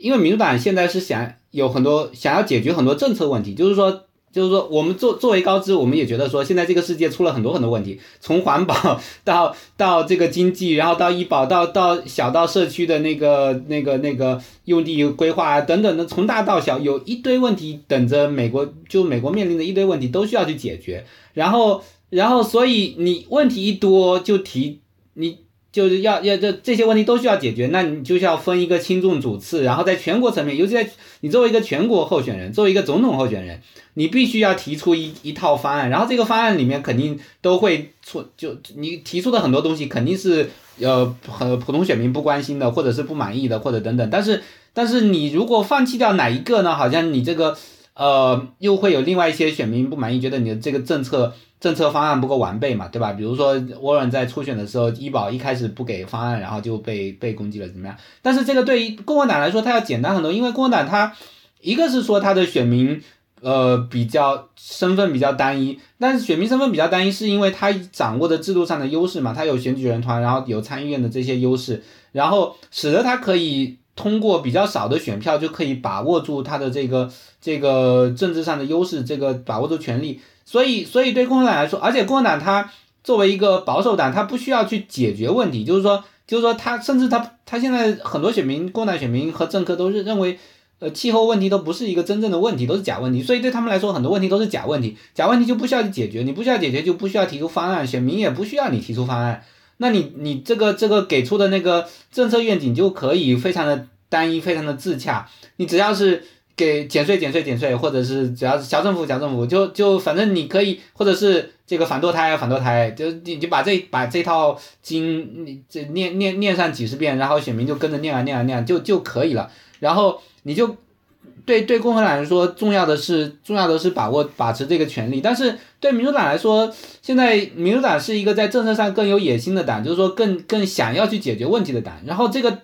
Speaker 4: 因为民主党现在是想有很多想要解决很多政策问题，就是说。就是说，我们作作为高知，我们也觉得说，现在这个世界出了很多很多问题，从环保 到到这个经济，然后到医保，到到小到社区的那个那个那个用地规划啊等等的，从大到小，有一堆问题等着美国，就美国面临的一堆问题都需要去解决。然后，然后，所以你问题一多就提你。就是要要这这些问题都需要解决，那你就需要分一个轻重主次，然后在全国层面，尤其在你作为一个全国候选人，作为一个总统候选人，你必须要提出一一套方案，然后这个方案里面肯定都会出，就你提出的很多东西肯定是呃很普通选民不关心的，或者是不满意的，或者等等，但是但是你如果放弃掉哪一个呢？好像你这个呃又会有另外一些选民不满意，觉得你的这个政策。政策方案不够完备嘛，对吧？比如说沃伦在初选的时候，医保一开始不给方案，然后就被被攻击了，怎么样？但是这个对于共和党来说，它要简单很多，因为共和党它一个是说它的选民呃比较身份比较单一，但是选民身份比较单一是因为它掌握的制度上的优势嘛，它有选举人团，然后有参议院的这些优势，然后使得它可以通过比较少的选票就可以把握住它的这个这个政治上的优势，这个把握住权力。所以，所以对共和党来说，而且共和党它作为一个保守党，它不需要去解决问题，就是说，就是说，他甚至他他现在很多选民，共和党选民和政客都是认为，呃气候问题都不是一个真正的问题，都是假问题，所以对他们来说很多问题都是假问题，假问题就不需要去解决，你不需要解决就不需要提出方案，选民也不需要你提出方案，那你你这个这个给出的那个政策愿景就可以非常的单一，非常的自洽，你只要是。给减税减税减税，或者是只要是小政府小政府，就就反正你可以，或者是这个反堕胎反堕胎，就你就把这把这套经你这念念念上几十遍，然后选民就跟着念啊念啊念就就可以了。然后你就对对共和党来说，重要的是重要的是把握把持这个权利，但是对民主党来说，现在民主党是一个在政策上更有野心的党，就是说更更想要去解决问题的党。然后这个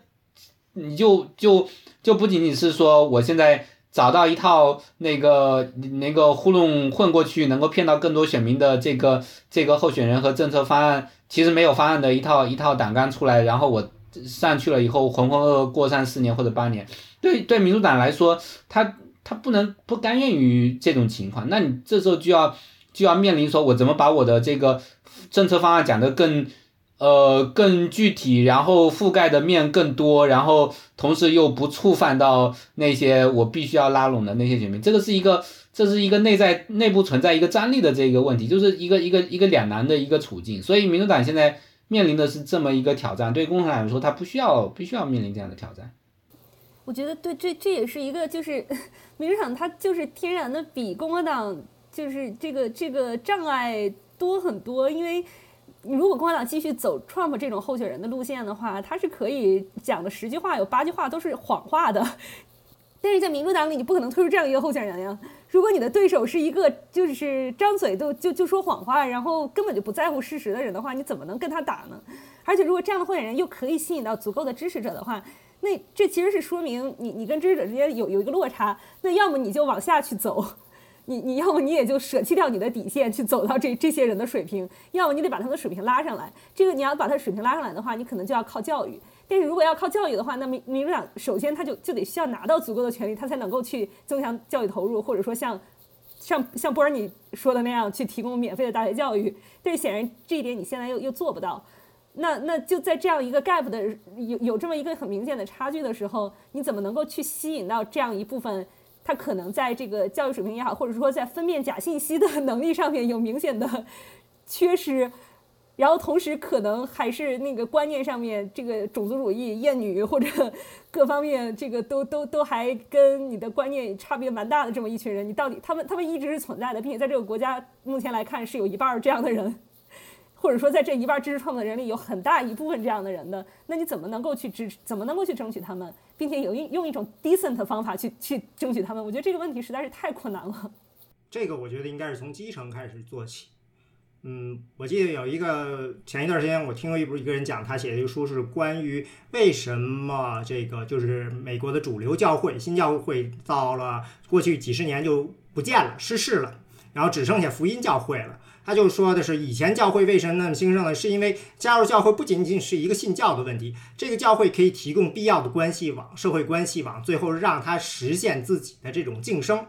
Speaker 4: 你就就就不仅仅是说我现在。找到一套那个那个糊弄混过去，能够骗到更多选民的这个这个候选人和政策方案，其实没有方案的一套一套党纲出来，然后我上去了以后浑浑噩噩过上四年或者八年，对对民主党来说，他他不能不甘愿于这种情况，那你这时候就要就要面临说，我怎么把我的这个政策方案讲得更。呃，更具体，然后覆盖的面更多，然后同时又不触犯到那些我必须要拉拢的那些选民，这个是一个，这是一个内在内部存在一个张力的这个问题，就是一个一个一个两难的一个处境。所以民主党现在面临的是这么一个挑战，对共产党来说，他不需要必须要面临这样的挑战。
Speaker 3: 我觉得对，这这也是一个，就是民主党它就是天然的比共和党就是这个这个障碍多很多，因为。如果共和党继续走 Trump 这种候选人的路线的话，他是可以讲的十句话有八句话都是谎话的。但是在民主党里，你不可能推出这样一个候选人呀。如果你的对手是一个就是张嘴都就就说谎话，然后根本就不在乎事实的人的话，你怎么能跟他打呢？而且如果这样的候选人又可以吸引到足够的支持者的话，那这其实是说明你你跟支持者之间有有一个落差。那要么你就往下去走。你你要么你也就舍弃掉你的底线去走到这这些人的水平，要么你得把他们的水平拉上来。这个你要把他水平拉上来的话，你可能就要靠教育。但是如果要靠教育的话，那民民主党首先他就就得需要拿到足够的权利，他才能够去增强教育投入，或者说像像像波尔你说的那样去提供免费的大学教育。但是显然这一点你现在又又做不到。那那就在这样一个 gap 的有有这么一个很明显的差距的时候，你怎么能够去吸引到这样一部分？他可能在这个教育水平也好，或者说在分辨假信息的 能力上面有明显的缺失，然后同时可能还是那个观念上面，这个种族主义、厌女或者 各方面这个都都都还跟你的观念差别蛮大的这么一群人，你到底他们他们一直是存在的，并且在这个国家目前来看是有一半这样的人。或者说，在这一半知识创的人里，有很大一部分这样的人的，那你怎么能够去支？怎么能够去争取他们，并且有一用一种 decent 方法去去争取他们？我觉得这个问题实在是太困难了。
Speaker 1: 这个我觉得应该是从基层开始做起。嗯，我记得有一个前一段时间我听过一部一个人讲，他写的一个书是关于为什么这个就是美国的主流教会新教会到了过去几十年就不见了、失势了，然后只剩下福音教会了。他就说的是，以前教会为什么那么兴盛呢？是因为加入教会不仅仅是一个信教的问题，这个教会可以提供必要的关系网、社会关系网，最后让他实现自己的这种晋升。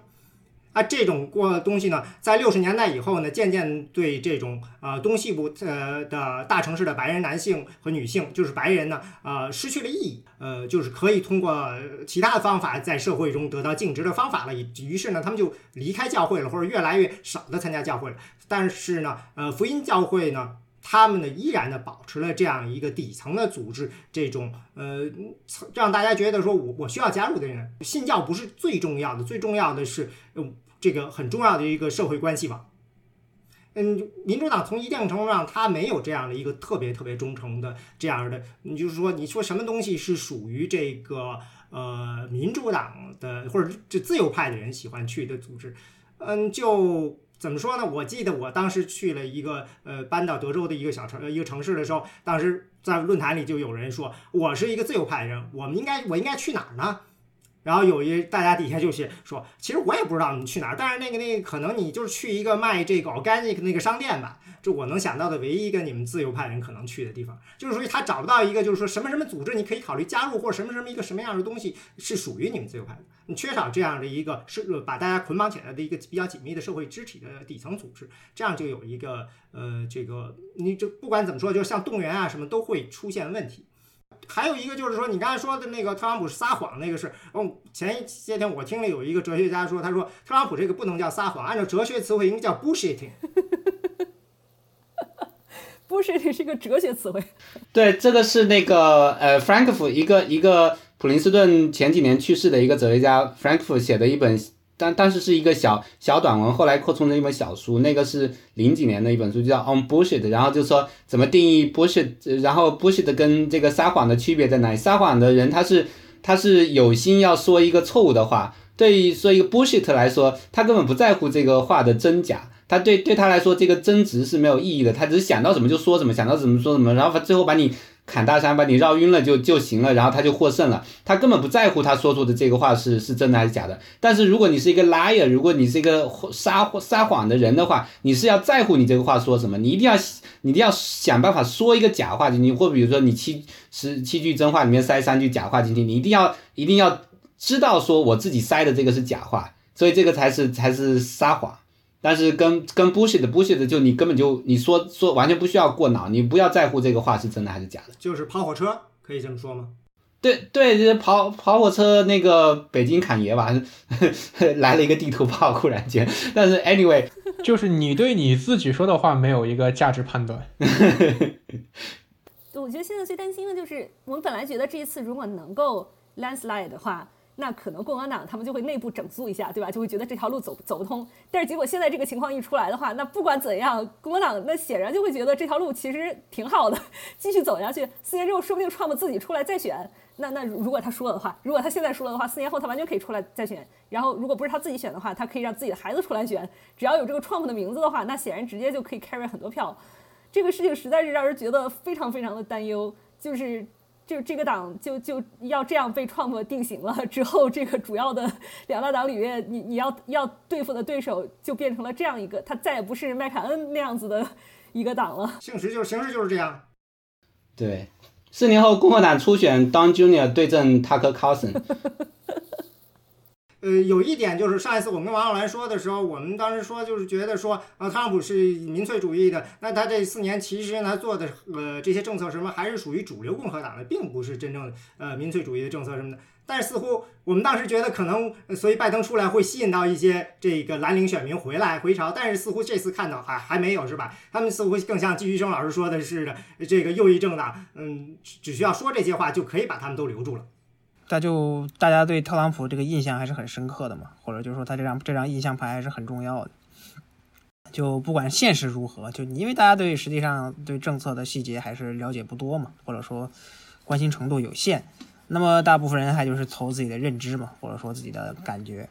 Speaker 1: 啊，这种过东西呢，在六十年代以后呢，渐渐对这种呃东西部呃的大城市的白人男性和女性，就是白人呢，呃，失去了意义，呃，就是可以通过其他的方法在社会中得到尽职的方法了。于是呢，他们就离开教会了，或者越来越少的参加教会了。但是呢，呃，福音教会呢，他们呢依然的保持了这样一个底层的组织，这种呃，让大家觉得说我我需要加入的人，信教不是最重要的，最重要的是嗯。这个很重要的一个社会关系网，嗯，民主党从一定程度上，它没有这样的一个特别特别忠诚的这样的，你就是说，你说什么东西是属于这个呃民主党的或者这自由派的人喜欢去的组织，嗯，就怎么说呢？我记得我当时去了一个呃搬到德州的一个小城一个城市的时候，当时在论坛里就有人说，我是一个自由派人，我们应该我应该去哪儿呢？然后有一大家底下就是说，其实我也不知道你去哪儿，但是那个那个可能你就是去一个卖这个 organic 那个商店吧，就我能想到的唯一一个你们自由派人可能去的地方，就是说他找不到一个就是说什么什么组织你可以考虑加入，或者什么什么一个什么样的东西是属于你们自由派的，你缺少这样的一个是把大家捆绑起来的一个比较紧密的社会肢体的底层组织，这样就有一个呃这个你就不管怎么说，就是像动员啊什么都会出现问题。还有一个就是说，你刚才说的那个特朗普撒谎那个是，嗯，前些天我听了有一个哲学家说，他说特朗普这个不能叫撒谎，按照哲学词汇应该叫 bullshitting。
Speaker 3: bullshit 是一个哲学词汇。
Speaker 4: 对，这个是那个呃，Frank f 一个一个普林斯顿前几年去世的一个哲学家 Frank f 写的一本，但但是是一个小小短文，后来扩充成一本小书，那个是零几年的一本书，就叫 On Bullshit，然后就说怎么定义 bullshit，然后 bullshit 跟这个撒谎的区别在哪里？撒谎的人他是他是有心要说一个错误的话，对于说一个 bullshit 来说，他根本不在乎这个话的真假。他对对他来说，这个争执是没有意义的，他只是想到什么就说什么，想到什么说什么，然后最后把你砍大山，把你绕晕了就就行了，然后他就获胜了。他根本不在乎他说出的这个话是是真的还是假的。但是如果你是一个 liar，如果你是一个撒撒谎的人的话，你是要在乎你这个话说什么，你一定要你一定要想办法说一个假话进去，或比如说你七十七句真话里面塞三句假话进去，你一定要一定要知道说我自己塞的这个是假话，所以这个才是才是撒谎。但是跟跟 bullshit bullshit 就你根本就你说说完全不需要过脑，你不要在乎这个话是真的还是假的。
Speaker 1: 就是跑火车，可以这么说吗？
Speaker 4: 对对，就是跑跑火车那个北京侃爷吧，来了一个地图炮，忽然间。但是 anyway，
Speaker 5: 就是你对你自己说的话没有一个价值判断。
Speaker 3: 我觉得现在最担心的就是，我们本来觉得这一次如果能够 landslide 的话，那可能共和党他们就会内部整肃一下，对吧？就会觉得这条路走走不通。但是结果现在这个情况一出来的话，那不管怎样，共和党那显然就会觉得这条路其实挺好的，继续走下去。四年之后，说不定 Trump 自己出来再选。那那如果他输了的话，如果他现在输了的话，四年后他完全可以出来再选。然后如果不是他自己选的话，他可以让自己的孩子出来选。只要有这个 Trump 的名字的话，那显然直接就可以 carry 很多票。这个事情实在是让人觉得非常非常的担忧，就是就这个党就就要这样被 Trump 定型了之后，这个主要的 两大党里面，你你要要对付的对手就变成了这样一个，他再也不是麦凯恩那样子的 一个党了。
Speaker 1: 形势就是形势就是这样。
Speaker 4: 对，四年后共和党初选 Don Junior 对阵 Tucker Carlson。
Speaker 1: 呃，有一点就是上一次我们跟王浩然说的时候，我们当时说就是觉得说，啊，特朗普是民粹主义的，那他这四年其实呢做的呃这些政策什么还是属于主流共和党的，并不是真正呃民粹主义的政策什么的。但是似乎我们当时觉得可能，所以拜登出来会吸引到一些这个蓝领选民回来回潮，但是似乎这次看到还还没有是吧？他们似乎更像季徐生老师说的是的，这个右翼政党，嗯，只需要说这些话就可以把他们都留住了。
Speaker 2: 那就大家对特朗普这个印象还是很深刻的嘛，或者就是说他这张这张印象牌还是很重要的。就不管现实如何，就因为大家对实际上对政策的细节还是了解不多嘛，或者说关心程度有限，那么大部分人还就是从自己的认知嘛，或者说自己的感觉，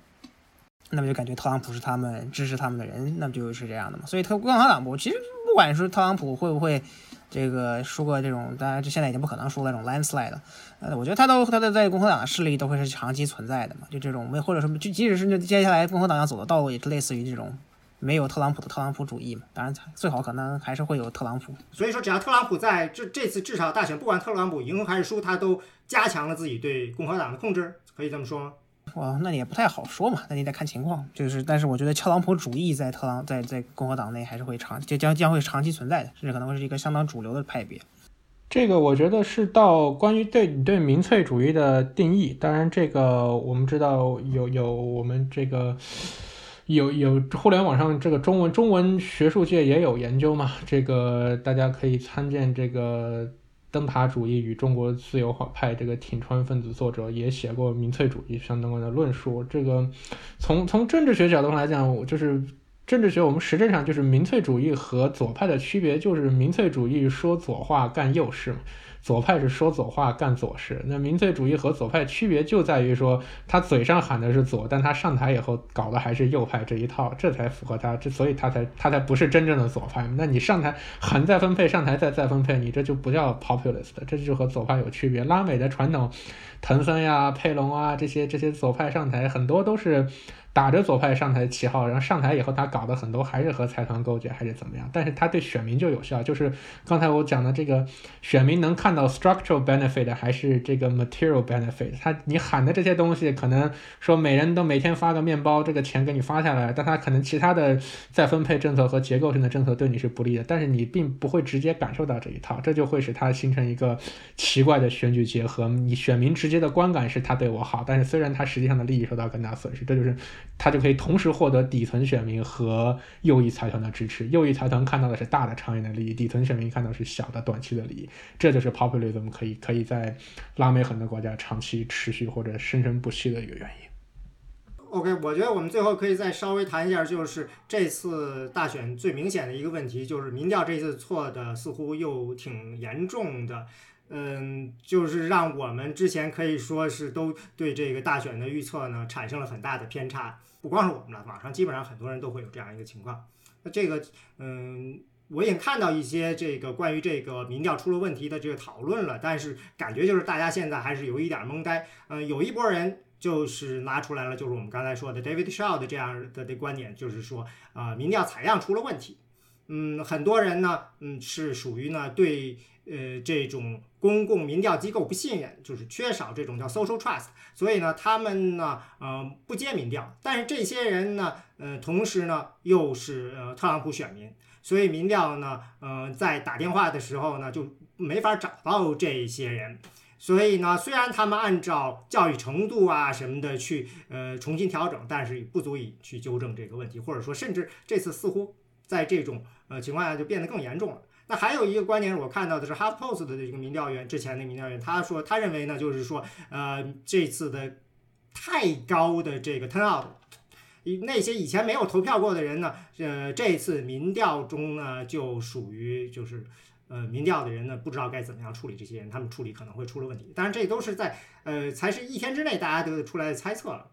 Speaker 2: 那么就感觉特朗普是他们支持他们的人，那么就是这样的嘛。所以特共和党不，其实不管是特朗普会不会这个输过这种，当然这现在已经不可能输那种 landslide 了。呃，我觉得他都他的在共和党的势力都会是长期存在的嘛，就这种没或者什么就即使是接下来共和党要走的道路，也是类似于这种没有特朗普的特朗普主义嘛。当然最好可能还是会有特朗普。
Speaker 1: 所以说，只要特朗普在这这次至少大选，不管特朗普赢还是输，他都加强了自己对共和党的控制，可以这么说吗？
Speaker 2: 哇，那也不太好说嘛，那你得看情况。就是，但是我觉得特朗普主义在特朗在在共和党内还是会长，就将将会长期存在的，甚至可能会是一个相当主流的派别。
Speaker 5: 这个我觉得是到关于对你对民粹主义的定义。当然，这个我们知道有有我们这个有有互联网上这个中文中文学术界也有研究嘛。这个大家可以参见这个灯塔主义与中国自由派这个挺川分子作者也写过民粹主义相关的论述。这个从从政治学角度上来讲，就是。政治学，我们实质上就是民粹主义和左派的区别，就是民粹主义说左话干右事嘛，左派是说左话干左事。那民粹主义和左派区别就在于说，他嘴上喊的是左，但他上台以后搞的还是右派这一套，这才符合他，这所以他才他才不是真正的左派。那你上台喊再分配，上台再再分配，你这就不叫 populist，这就和左派有区别。拉美的传统，藤森呀、佩隆啊这些这些左派上台，很多都是打着左派上台旗号，然后上台以后他搞的很多还是和财团勾结还是怎么样，但是他对选民就有效，就是刚才我讲的这个选民能看到 structural benefit 还是这个 material benefit，他你喊的这些东西可能说每人都每天发个面包，这个钱给你发下来，但他可能其他的再分配政策和结构性的政策对你是不利的，但是你并不会直接感受到这一套，这就会使他形成一个奇怪的选举结合，你选民只直接的观感是他对我好，但是虽然他实际上的利益受到更大损失，这就是他就可以同时获得底层选民和右翼财团的支持，右翼财团看到的是大的长远的利益，底层选民看到是小的短期的利益，这就是 populism 可以可以在拉美很多国家长期持续或者生生不息的一个原因。
Speaker 1: OK，我觉得我们最后可以再稍微谈一下，就是这次大选最明显的一个问题，就是民调这次错的似乎又挺严重的。嗯，就是让我们之前可以说是都对这个大选的预测呢产生了很大的偏差。不光是我们了，网上基本上很多人都会有这样一个情况。那这个，嗯，我也看到一些这个关于这个民调出了问题的这个讨论了，但是感觉就是大家现在还是有一点懵呆。嗯，有一波人。就是拿出来了，就是我们刚才说的 David Shaw 的这样的的观点，就是说，啊、民调采样出了问题。嗯，很多人呢，嗯，是属于呢对呃这种公共民调机构不信任，就是缺少这种叫 social trust，所以呢，他们呢，呃，不接民调。但是这些人呢，呃，同时呢又是呃特朗普选民，所以民调呢，呃，在打电话的时候呢，就没法找到这些人。所以呢，虽然他们按照教育程度啊什么的去呃重新调整，但是不足以去纠正这个问题，或者说甚至这次似乎在这种呃情况下就变得更严重了。那还有一个观点，我看到的是 HuffPost 的这个民调员之前的民调员，他说他认为呢，就是说呃这次的太高的这个 turnout。那些以前没有投票过的人呢，呃，这次民调中呢，就属于就是呃，民调的人呢，不知道该怎么样处理这些人，他们处理可能会出了问题。当然，这都是在呃，才是一天之内大家得出来的猜测了。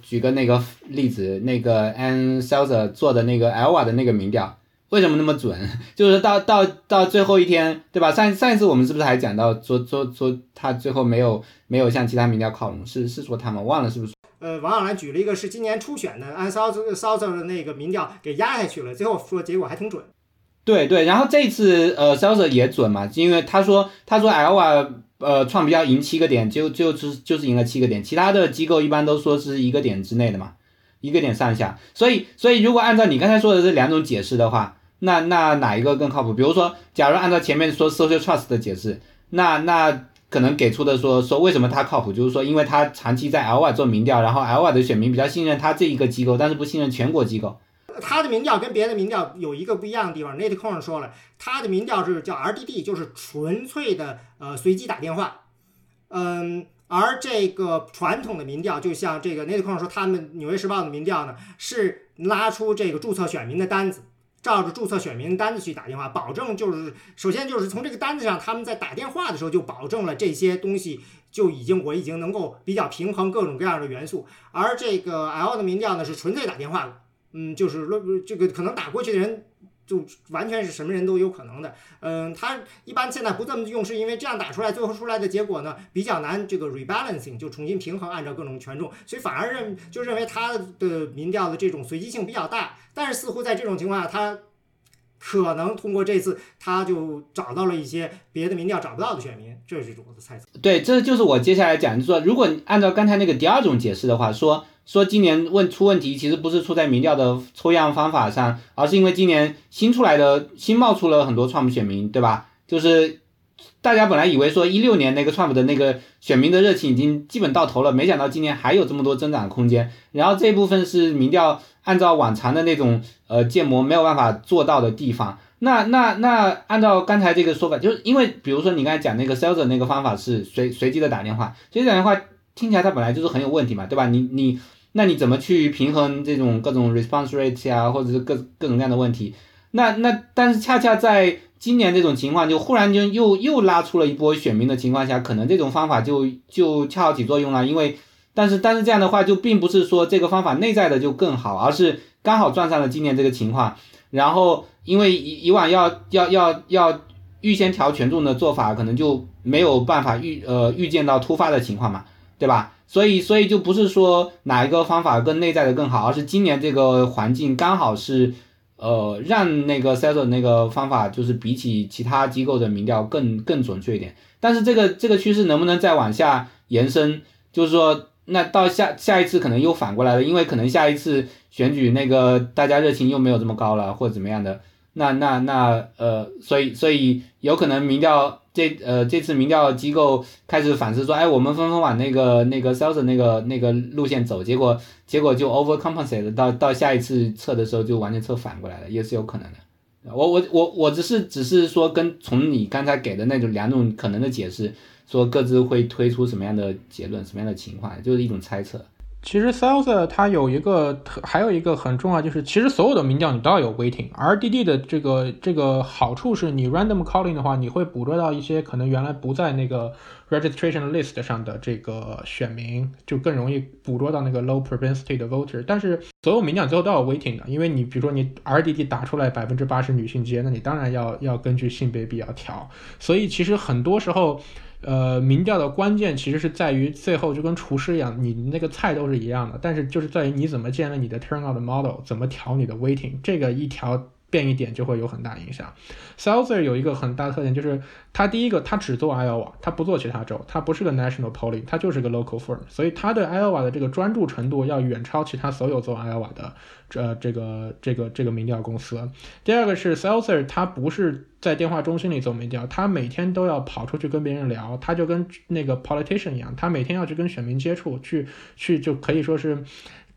Speaker 4: 举个那个例子，那个 Ann Selzer 做的那个 Elva 的那个民调，为什么那么准？就是到到到最后一天，对吧？上上一次我们是不是还讲到说说说他最后没有没有向其他民调靠拢？是是说他们忘了是不是？
Speaker 1: 呃，王小兰举了一个是今年初选的按 South 的那个民调给压下去了，最后说结果还挺准。
Speaker 4: 对对，然后这次呃 s a l s e r 也准嘛，因为他说他说 Iowa 呃创比较赢七个点，就就是就是赢了七个点，其他的机构一般都说是一个点之内的嘛，一个点上下，所以所以如果按照你刚才说的这两种解释的话，那那哪一个更靠谱？比如说，假如按照前面说 social trust 的解释，那那可能给出的说说为什么他靠谱，就是说因为他长期在 L Y 做民调，然后 L Y 的选民比较信任他这一个机构，但是不信任全国机构。
Speaker 1: 他的民调跟别的民调有一个不一样的地方，Natecon 说了，他的民调是叫 RDD，就是纯粹的呃随机打电话，嗯，而这个传统的民调，就像这个 n a t e c o n 说，他们纽约时报的民调呢，是拉出这个注册选民的单子，照着注册选民单子去打电话，保证就是首先就是从这个单子上，他们在打电话的时候就保证了这些东西就已经我已经能够比较平衡各种各样的元素，而这个 L 的民调呢是纯粹打电话的。嗯，就是论这个可能打过去的人，就完全是什么人都有可能的。嗯，他一般现在不这么用，是因为这样打出来，最后出来的结果呢比较难，这个 rebalancing 就重新平衡，按照各种权重，所以反而认就认为他的民调的这种随机性比较大。但是似乎在这种情况下，他可能通过这次，他就找到了一些别的民调找不到的选民，这是我的猜测。
Speaker 4: 对，这就是我接下来讲，就说，如果按照刚才那个第二种解释的话，说。说今年问出问题，其实不是出在民调的抽样方法上，而是因为今年新出来的新冒出了很多川普选民，对吧？就是大家本来以为说一六年那个川普的那个选民的热情已经基本到头了，没想到今年还有这么多增长空间。然后这部分是民调按照往常的那种呃建模没有办法做到的地方。那那那按照刚才这个说法，就是因为比如说你刚才讲那个 sales 那个方法是随随机的打电话，随机打电话听起来它本来就是很有问题嘛，对吧？你你。那你怎么去平衡这种各种 response rate 啊，或者是各各种各样的问题？那那但是恰恰在今年这种情况，就忽然就又又拉出了一波选民的情况下，可能这种方法就就恰好起作用了。因为但是但是这样的话，就并不是说这个方法内在的就更好，而是刚好撞上了今年这个情况。然后因为以以往要要要要预先调权重的做法，可能就没有办法预呃预见到突发的情况嘛。对吧？所以所以就不是说哪一个方法更内在的更好，而是今年这个环境刚好是。呃，让那个 s e l 那个方法就是比起其他机构的民调更更准确一点，但是这个这个趋势能不能再往下延伸？就是说，那到下下一次可能又反过来了，因为可能下一次选举那个大家热情又没有这么高了，或者怎么样的。那那那呃，所以所以有可能民调这呃这次民调机构开始反思说，哎，我们纷纷往那个那个 sales 那个那个路线走，结果结果就 overcompensate 到到下一次测的时候就完全测反过来了，也是有可能的。我我我我只是只是说跟从你刚才给的那种两种可能的解释，说各自会推出什么样的结论，什么样的情况，就是一种猜测。
Speaker 5: 其实 sales 它有一个特，还有一个很重要，就是其实所有的民调你都要有 weighting。RDD 的这个这个好处是你 random calling 的话，你会捕捉到一些可能原来不在那个 registration list 上的这个选民，就更容易捕捉到那个 low propensity 的 voter。但是所有民调最后都要 weighting 的，因为你比如说你 RDD 打出来百分之八十女性接，那你当然要要根据性别比较调。所以其实很多时候。呃，民调的关键其实是在于最后就跟厨师一样，你那个菜都是一样的，但是就是在于你怎么建立你的 turnout model，怎么调你的 waiting，这个一调变一点就会有很大影响。s a l z e r 有一个很大的特点就是，他第一个他只做 Iowa，他不做其他州，他不是个 national polling，他就是个 local firm，所以他对 Iowa 的这个专注程度要远超其他所有做 Iowa 的。这这个这个这个民调公司，第二个是 s a l s e r 他不是在电话中心里做民调，他每天都要跑出去跟别人聊，他就跟那个 politician 一样，他每天要去跟选民接触，去去就可以说是，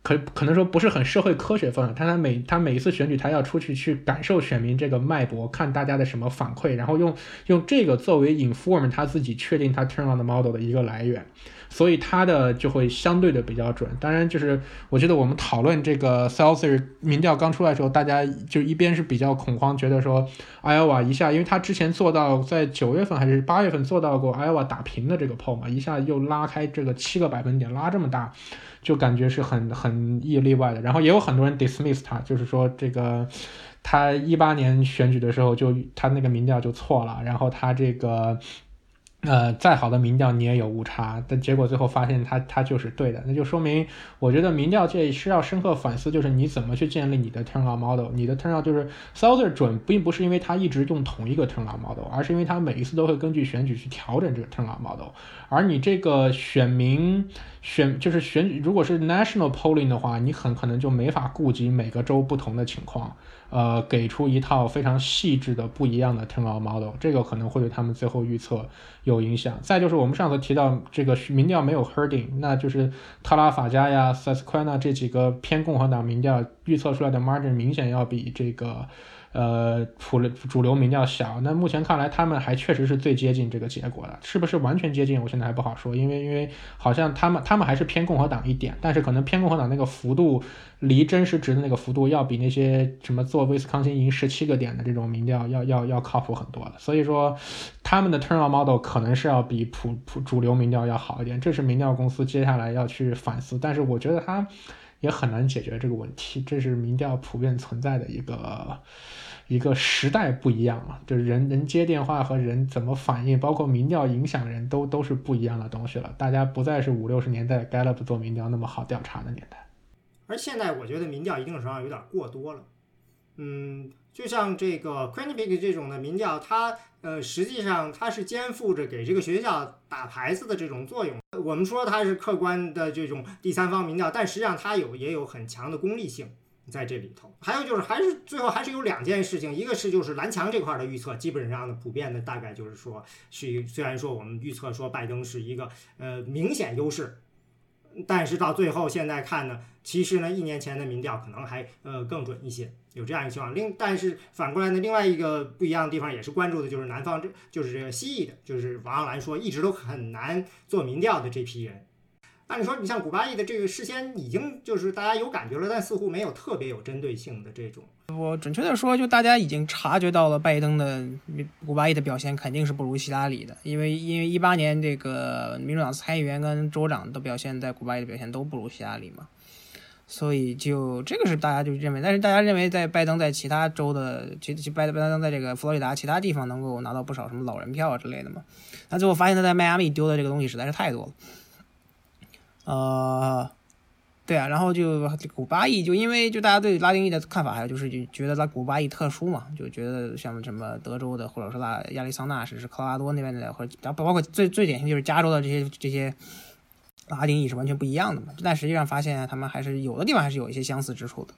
Speaker 5: 可可能说不是很社会科学范，但他每他每一次选举，他要出去去感受选民这个脉搏，看大家的什么反馈，然后用用这个作为 inform 他自己确定他 turn on 的 model 的一个来源。所以他的就会相对的比较准。当然，就是我觉得我们讨论这个 s e l s e r 民调刚出来的时候，大家就一边是比较恐慌，觉得说 Iowa 一下，因为他之前做到在九月份还是八月份做到过 Iowa 打平的这个 poll 嘛，一下又拉开这个七个百分点，拉这么大，就感觉是很很意例外的。然后也有很多人 dismiss 他，就是说这个他一八年选举的时候就他那个民调就错了，然后他这个。呃，再好的民调你也有误差，但结果最后发现它它就是对的，那就说明我觉得民调界是要深刻反思，就是你怎么去建立你的 turnout model，你的 turnout 就是 s o u t h e r 准，并不是因为它一直用同一个 turnout model，而是因为它每一次都会根据选举去调整这个 turnout model，而你这个选民选就是选，如果是 national polling 的话，你很可能就没法顾及每个州不同的情况。呃，给出一套非常细致的不一样的 turnout model，这个可能会对他们最后预测有影响。再就是我们上次提到这个民调没有 herding，那就是特拉法加呀、s 斯 q u 纳这几个偏共和党民调预测出来的 margin 明显要比这个。呃，普主流民调小，那目前看来他们还确实是最接近这个结果的，是不是完全接近？我现在还不好说，因为因为好像他们他们还是偏共和党一点，但是可能偏共和党那个幅度离真实值的那个幅度要比那些什么做威斯康星赢十七个点的这种民调要要要靠谱很多了。所以说他们的 turnout model 可能是要比普普主流民调要好一点，这是民调公司接下来要去反思。但是我觉得他也很难解决这个问题，这是民调普遍存在的一个。一个时代不一样了，就是人人接电话和人怎么反应，包括民调影响人都都是不一样的东西了。大家不再是五六十年代 Gallup 做民调那么好调查的年代。
Speaker 1: 而现在我觉得民调一定程度上有点过多了。嗯，就像这个 Quinnipiac 这种的民调，它呃实际上它是肩负着给这个学校打牌子的这种作用。我们说它是客观的这种第三方民调，但实际上它有也有很强的功利性。在这里头，还有就是还是最后还是有两件事情，一个是就是蓝墙这块的预测，基本上的普遍的大概就是说，是虽然说我们预测说拜登是一个呃明显优势，但是到最后现在看呢，其实呢一年前的民调可能还呃更准一些，有这样一个情况。另但是反过来呢，另外一个不一样的地方也是关注的就是南方这就是这个西蜴的，就是王耀兰说一直都很难做民调的这批人。按理说，你像古巴裔的这个事先已经就是大家有感觉了，但似乎没有特别有针对性的这种。
Speaker 2: 我准确的说，就大家已经察觉到了拜登的古巴裔的表现肯定是不如希拉里的，因为因为一八年这个民主党参议员跟州长的表现，在古巴裔的表现都不如希拉里嘛，所以就这个是大家就认为，但是大家认为在拜登在其他州的其其拜登拜登在这个佛罗里达其他地方能够拿到不少什么老人票啊之类的嘛，那最后发现他在迈阿密丢的这个东西实在是太多了。呃，对啊，然后就古巴裔，就因为就大家对拉丁裔的看法，还有就是就觉得拉古巴裔特殊嘛，就觉得像什么德州的，或者说拉亚利桑那是是科罗拉多那边的，或者包包括最最典型就是加州的这些这些拉丁裔是完全不一样的嘛。但实际上发现他们还是有的地方还是有一些相似之处的。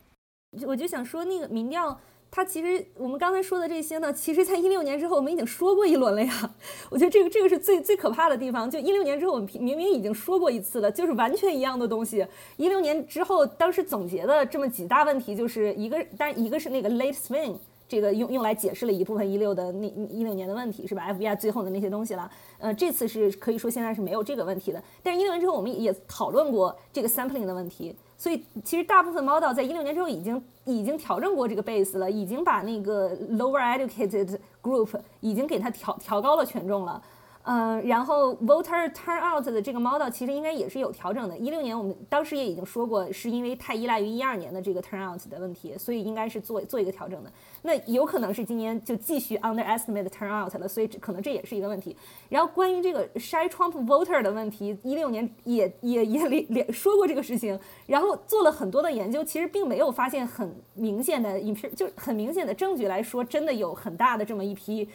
Speaker 3: 我就想说那个民调。它其实我们刚才说的这些呢，其实在一六年之后我们已经说过一轮了呀。我觉得这个这个是最最可怕的地方。就一六年之后我们明明已经说过一次了，就是完全一样的东西。一六年之后，当时总结的这么几大问题，就是一个，但一个是那个 late swing，这个用用来解释了一部分一六的那一六年的问题，是吧？FBI 最后的那些东西了。呃，这次是可以说现在是没有这个问题的。但是一六年之后我们也讨论过这个 sampling 的问题。所以其实大部分 model 在一六年之后已经已经调整过这个 base 了，已经把那个 lower educated group 已经给它调调高了权重了。嗯，然后 voter turnout 的这个 model 其实应该也是有调整的。一六年我们当时也已经说过，是因为太依赖于一二年的这个 turnout 的问题，所以应该是做做一个调整的。那有可能是今年就继续 underestimate turnout 了，所以可能这也是一个问题。然后关于这个筛 Trump voter 的问题，一六年也也也连说过这个事情，然后做了很多的研究，其实并没有发现很明显的影片，就很明显的证据来说，真的有很大的这么一批。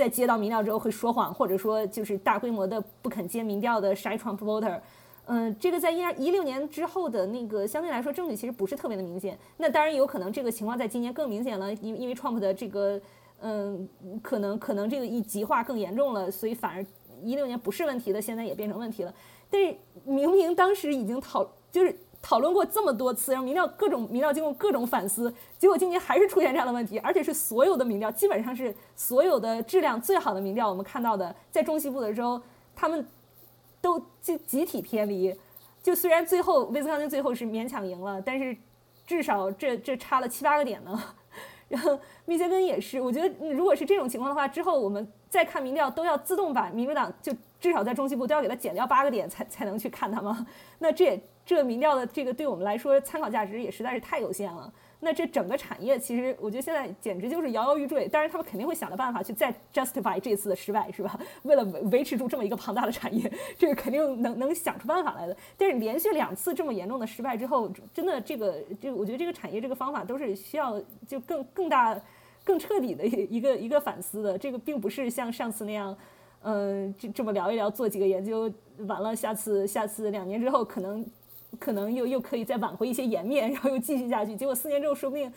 Speaker 3: 在接到民调之后会说谎，或者说就是大规模的不肯接民调的筛 Trump voter，嗯，这个在一二一六年之后的那个相对来说证据其实不是特别的明显。那当然有可能这个情况在今年更明显了，因因为 Trump 的这个嗯，可能可能这个一极化更严重了，所以反而一六年不是问题的，现在也变成问题了。但是明明当时已经讨就是。讨论过这么多次，然后民调各种民调经过各种反思，结果今年还是出现这样的问题，而且是所有的民调基本上是所有的质量最好的民调，我们看到的在中西部的州，他们都集集体偏离。就虽然最后威斯康星最后是勉强赢了，但是至少这这差了七八个点呢。然后密歇根也是，我觉得如果是这种情况的话，之后我们再看民调都要自动把民主党就至少在中西部都要给它减掉八个点才才能去看它吗？那这也。这个民调的这个对我们来说参考价值也实在是太有限了。那这整个产业其实我觉得现在简直就是摇摇欲坠。当然他们肯定会想的办法去再 justify 这次的失败，是吧？为了维维持住这么一个庞大的产业，这个肯定能能想出办法来的。但是连续两次这么严重的失败之后，真的这个这我觉得这个产业这个方法都是需要就更更大、更彻底的一个一个反思的。这个并不是像上次那样，嗯，这这么聊一聊，做几个研究，完了下次下次两年之后可能。可能又又可以再挽回一些颜面，然后又继续下去。结果四年之后，说不定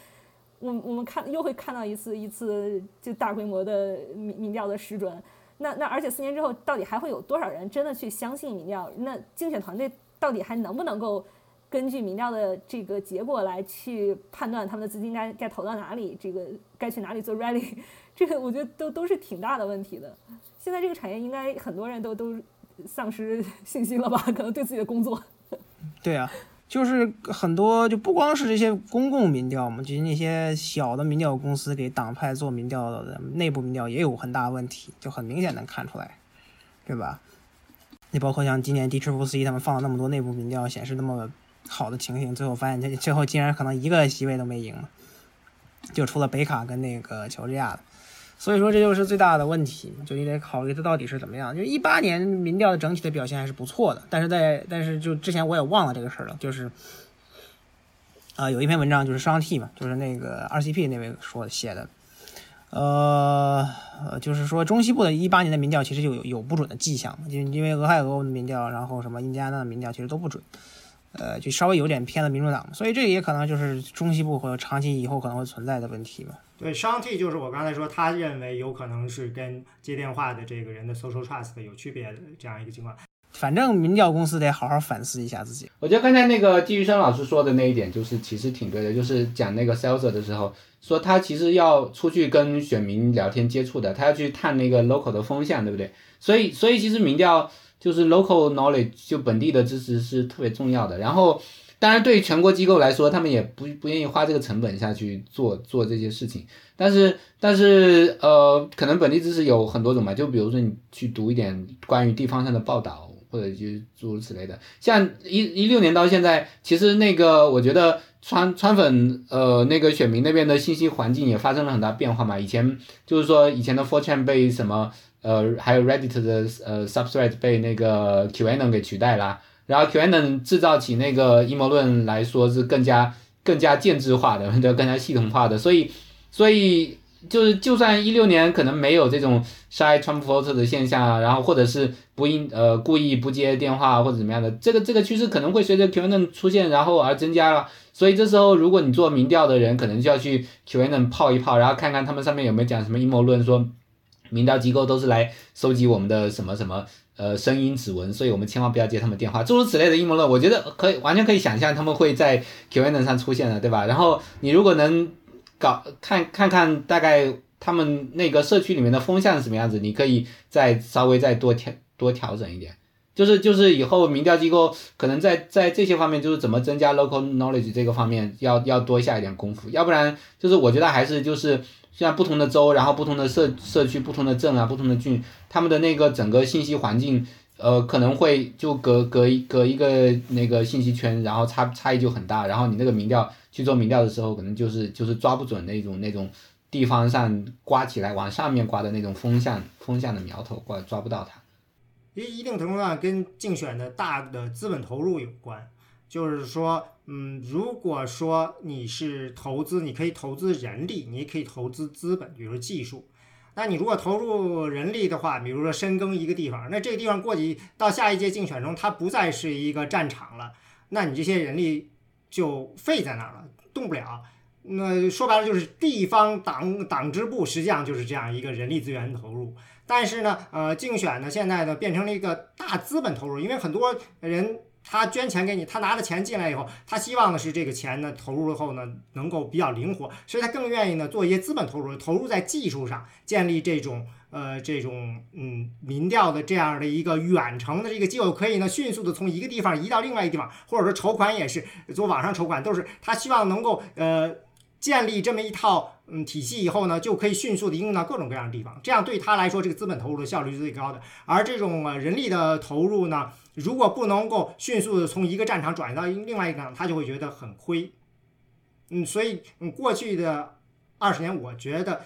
Speaker 3: 我我们看又会看到一次一次就大规模的民民调的失准。那那而且四年之后，到底还会有多少人真的去相信民调？那竞选团队到底还能不能够根据民调的这个结果来去判断他们的资金该该投到哪里？这个该去哪里做 rally？这个我觉得都都是挺大的问题的。现在这个产业应该很多人都都丧失信心了吧？可能对自己的工作。
Speaker 2: 对啊，就是很多就不光是这些公共民调嘛，就是那些小的民调公司给党派做民调的内部民调也有很大问题，就很明显能看出来，对吧？你包括像今年 D Triple C 他们放了那么多内部民调，显示那么好的情形，最后发现这最后竟然可能一个席位都没赢，就除了北卡跟那个乔治亚的。所以说这就是最大的问题，就你得考虑它到底是怎么样。就一八年民调的整体的表现还是不错的，但是在但是就之前我也忘了这个事儿了，就是啊有一篇文章就是商 T 嘛，就是那个 RCP 那位说写的，呃就是说中西部的一八年的民调其实就有有不准的迹象，就因为俄亥俄的民调，然后什么印第安纳的民调其实都不准。呃，就稍微有点偏了民主党，所以这也可能就是中西部或长期以后可能会存在的问题吧。
Speaker 1: 对，商 T 就是我刚才说，他认为有可能是跟接电话的这个人的 social trust 有区别的这样一个情况。
Speaker 2: 反正民调公司得好好反思一下自己。
Speaker 4: 我觉得刚才那个季玉生老师说的那一点，就是其实挺对的，就是讲那个 sales 的时候，说他其实要出去跟选民聊天接触的，他要去探那个 local 的风向，对不对？所以，所以其实民调。就是 local knowledge，就本地的知识是特别重要的。然后，当然对于全国机构来说，他们也不不愿意花这个成本下去做做这些事情。但是，但是呃，可能本地知识有很多种嘛，就比如说你去读一点关于地方上的报道，或者就诸如此类的。像一一六年到现在，其实那个我觉得川川粉呃那个选民那边的信息环境也发生了很大变化嘛。以前就是说以前的 fortune 被什么。呃，还有 Reddit 的呃 Subthread 被那个 QAnon 给取代啦，然后 QAnon 制造起那个阴谋论来说是更加更加建制化的，对，更加系统化的，所以所以就是就算一六年可能没有这种筛 Trump voter 的现象啊，然后或者是不应呃故意不接电话或者怎么样的，这个这个趋势可能会随着 QAnon 出现然后而增加了。所以这时候如果你做民调的人，可能就要去 QAnon 泡一泡，然后看看他们上面有没有讲什么阴谋论，说民调机构都是来收集我们的什么什么。呃，声音指纹，所以我们千万不要接他们电话，诸如此类的阴谋论，我觉得可以完全可以想象他们会在 Q&A 上出现的，对吧？然后你如果能搞看看看大概他们那个社区里面的风向是什么样子，你可以再稍微再多调多调整一点，就是就是以后民调机构可能在在这些方面就是怎么增加 local knowledge 这个方面要要多下一点功夫，要不然就是我觉得还是就是像不同的州，然后不同的社社区、不同的镇啊、不同的郡。他们的那个整个信息环境，呃，可能会就隔隔一隔一个那个信息圈，然后差差异就很大。然后你那个民调去做民调的时候，可能就是就是抓不准那种那种地方上刮起来往上面刮的那种风向风向的苗头，刮抓不到它。
Speaker 1: 一一定程度上跟竞选的大的资本投入有关。就是说，嗯，如果说你是投资，你可以投资人力，你也可以投资资本，比如说技术。那你如果投入人力的话，比如说深耕一个地方，那这个地方过去到下一届竞选中，它不再是一个战场了，那你这些人力就废在那儿了，动不了。那说白了就是地方党党支部实际上就是这样一个人力资源投入。但是呢，呃，竞选呢现在呢变成了一个大资本投入，因为很多人。他捐钱给你，他拿了钱进来以后，他希望的是这个钱呢投入后呢能够比较灵活，所以他更愿意呢做一些资本投入，投入在技术上，建立这种呃这种嗯民调的这样的一个远程的这个机构，可以呢迅速的从一个地方移到另外一个地方，或者说筹款也是做网上筹款，都是他希望能够呃建立这么一套嗯体系以后呢，就可以迅速的应用到各种各样的地方，这样对他来说这个资本投入的效率是最高的，而这种人力的投入呢。如果不能够迅速的从一个战场转移到另外一个场，他就会觉得很亏。嗯，所以嗯，过去的二十年，我觉得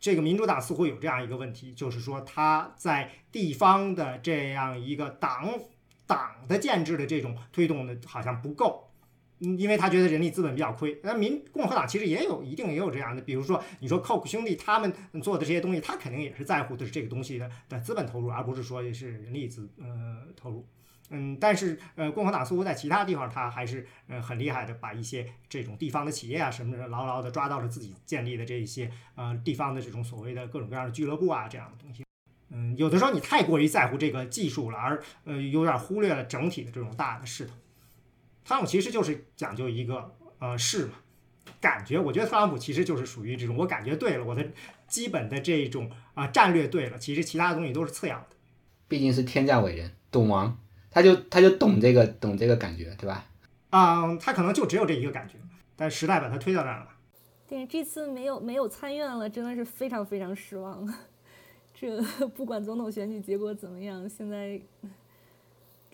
Speaker 1: 这个民主党似乎有这样一个问题，就是说他在地方的这样一个党党的建制的这种推动的好像不够，嗯因为他觉得人力资本比较亏。那民共和党其实也有一定也有这样的，比如说你说 Coke 兄弟他们做的这些东西，他肯定也是在乎的是这个东西的的资本投入，而不是说是人力资呃投入。嗯，但是呃，共和党似乎在其他地方，他还是呃很厉害的，把一些这种地方的企业啊什么的，牢牢的抓到了自己建立的这一些呃地方的这种所谓的各种各样的俱乐部啊这样的东西。嗯，有的时候你太过于在乎这个技术了，而呃有点忽略了整体的这种大的势头。特朗普其实就是讲究一个呃势嘛，感觉我觉得特朗普其实就是属于这种，我感觉对了，我的基本的这种啊战略对了，其实其他的东西都是次要的。
Speaker 4: 毕竟是天降伟人，懂王。他就他就懂这个懂这个感觉，对吧？
Speaker 1: 嗯，他可能就只有这一个感觉，但时代把他推到那儿了。
Speaker 3: 对，这次没有没有参院了，真的是非常非常失望了。这不管总统选举结果怎么样，现在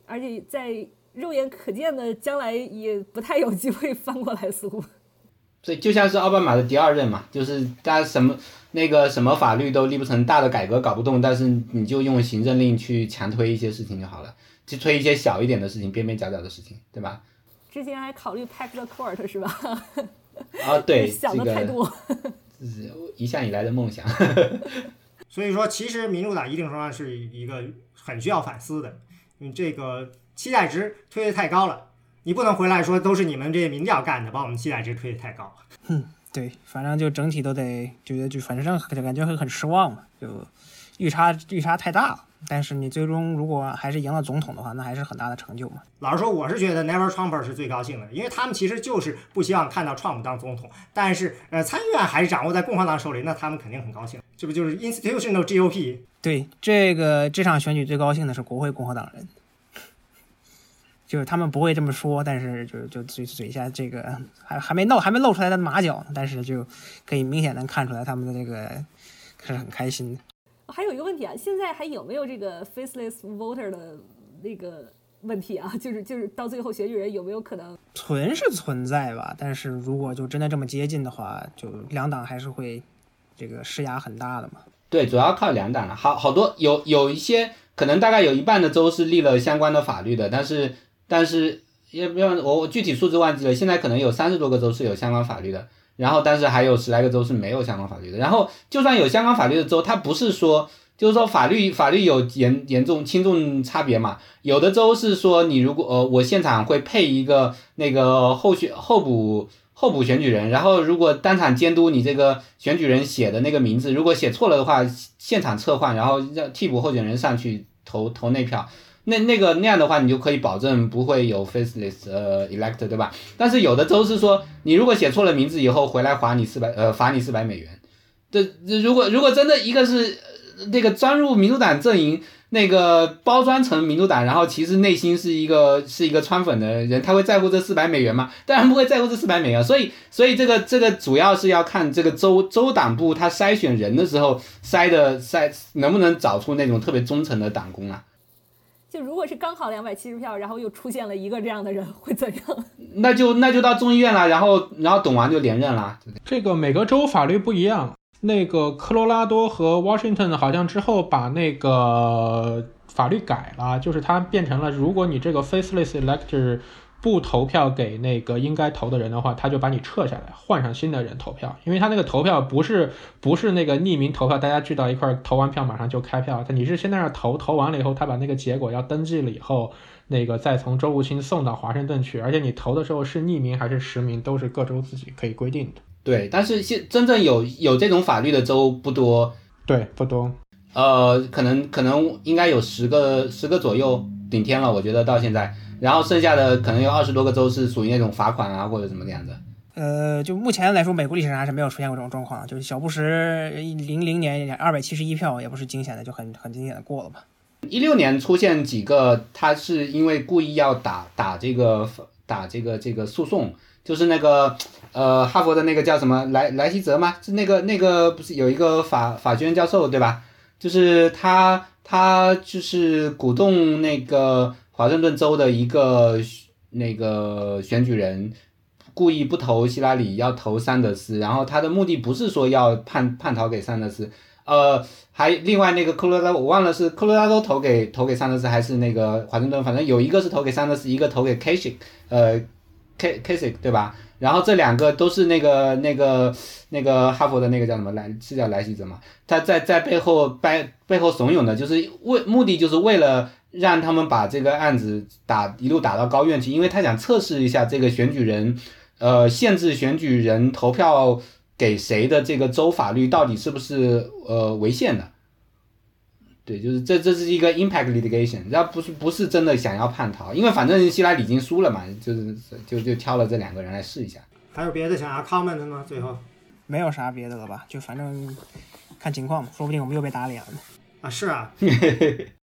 Speaker 3: 而且在肉眼可见的将来也不太有机会翻过来，似乎。
Speaker 4: 所以就像是奥巴马的第二任嘛，就是大家什么那个什么法律都立不成，大的改革搞不动，但是你就用行政令去强推一些事情就好了。去推一些小一点的事情，边边角角的事情，对吧？
Speaker 3: 之前还考虑 pack the court 是吧？
Speaker 4: 啊，对，
Speaker 3: 想的太多。
Speaker 4: 这是一向以来的梦想。
Speaker 1: 所以说，其实民主党一定程度上是一个很需要反思的。你这个期待值推的太高了，你不能回来说都是你们这些民调干的，把我们期待值推的太高。
Speaker 2: 哼，对，反正就整体都得觉得就反正就感觉会很失望嘛，就预差预差太大了。但是你最终如果还是赢了总统的话，那还是很大的成就嘛。
Speaker 1: 老实说，我是觉得 Never Trump 是最高兴的，因为他们其实就是不希望看到 Trump 当总统。但是呃，参议院还是掌握在共和党手里，那他们肯定很高兴。这不就是 Institutional GOP？
Speaker 2: 对，这个这场选举最高兴的是国会共和党人，就是他们不会这么说，但是就就嘴嘴下这个还还没露还没露出来的马脚呢，但是就可以明显能看出来他们的这个是很开心的。
Speaker 3: 还有一个问题啊，现在还有没有这个 faceless voter 的那个问题啊？就是就是到最后选举人有没有可能
Speaker 2: 存是存在吧？但是如果就真的这么接近的话，就两党还是会这个施压很大的嘛。
Speaker 4: 对，主要靠两党了。好好多有有一些可能大概有一半的州是立了相关的法律的，但是但是也不要我我具体数字忘记了，现在可能有三十多个州是有相关法律的，然后但是还有十来个州是没有相关法律的。然后就算有相关法律的州，它不是说就是说法律法律有严严重轻重差别嘛？有的州是说你如果呃我现场会配一个那个候选候补。候补选举人，然后如果当场监督你这个选举人写的那个名字，如果写错了的话，现场撤换，然后让替补候选人上去投投那票，那那个那样的话，你就可以保证不会有 faceless 呃 elect 对吧？但是有的州是说，你如果写错了名字以后回来罚你四百呃罚你四百美元，这这如果如果真的一个是那个钻入民主党阵营。那个包装成民主党，然后其实内心是一个是一个川粉的人，他会在乎这四百美元吗？当然不会在乎这四百美元。所以，所以这个这个主要是要看这个州州党部他筛选人的时候筛的筛能不能找出那种特别忠诚的党工啊。
Speaker 3: 就如果是刚好两百七十票，然后又出现了一个这样的人，会怎样？
Speaker 4: 那就那就到众议院了，然后然后董完就连任了。
Speaker 5: 这个每个州法律不一样。那个科罗拉多和 Washington 好像之后把那个法律改了，就是它变成了，如果你这个 faceless elector 不投票给那个应该投的人的话，他就把你撤下来，换上新的人投票。因为他那个投票不是不是那个匿名投票，大家聚到一块儿投完票马上就开票，他你是先在那投，投完了以后，他把那个结果要登记了以后，那个再从州务卿送到华盛顿去，而且你投的时候是匿名还是实名，都是各州自己可以规定的。
Speaker 4: 对，但是现真正有有这种法律的州不多，
Speaker 5: 对，不多。
Speaker 4: 呃，可能可能应该有十个十个左右顶天了，我觉得到现在，然后剩下的可能有二十多个州是属于那种罚款啊或者怎么样的。
Speaker 2: 呃，就目前来说，美国历史上还是没有出现过这种状况。就是小布什零零年二百七十一票也不是惊险的，就很很惊险的过了嘛。
Speaker 4: 一六年出现几个，他是因为故意要打打这个打这个这个诉讼。就是那个，呃，哈佛的那个叫什么莱莱希泽吗？是那个那个不是有一个法法学院教授对吧？就是他他就是鼓动那个华盛顿州的一个那个选举人故意不投希拉里，要投桑德斯，然后他的目的不是说要叛叛逃给桑德斯，呃，还另外那个科罗拉我忘了是科罗拉多投给投给桑德斯还是那个华盛顿，反正有一个是投给桑德斯，一个投给 Kasich，呃。K Kasich 对吧？然后这两个都是那个那个那个哈佛的那个叫什么来是叫莱希泽嘛？他在在背后背背后怂恿的，就是为目的就是为了让他们把这个案子打一路打到高院去，因为他想测试一下这个选举人，呃，限制选举人投票给谁的这个州法律到底是不是呃违宪的。对，就是这这是一个 impact litigation，然后不是不是真的想要叛逃，因为反正希拉里已经输了嘛，就是就就挑了这两个人来试一下。
Speaker 1: 还有别的想要 comment 的吗？最后
Speaker 2: 没有啥别的了吧？就反正看情况嘛，说不定我们又被打脸了。
Speaker 1: 啊，是啊，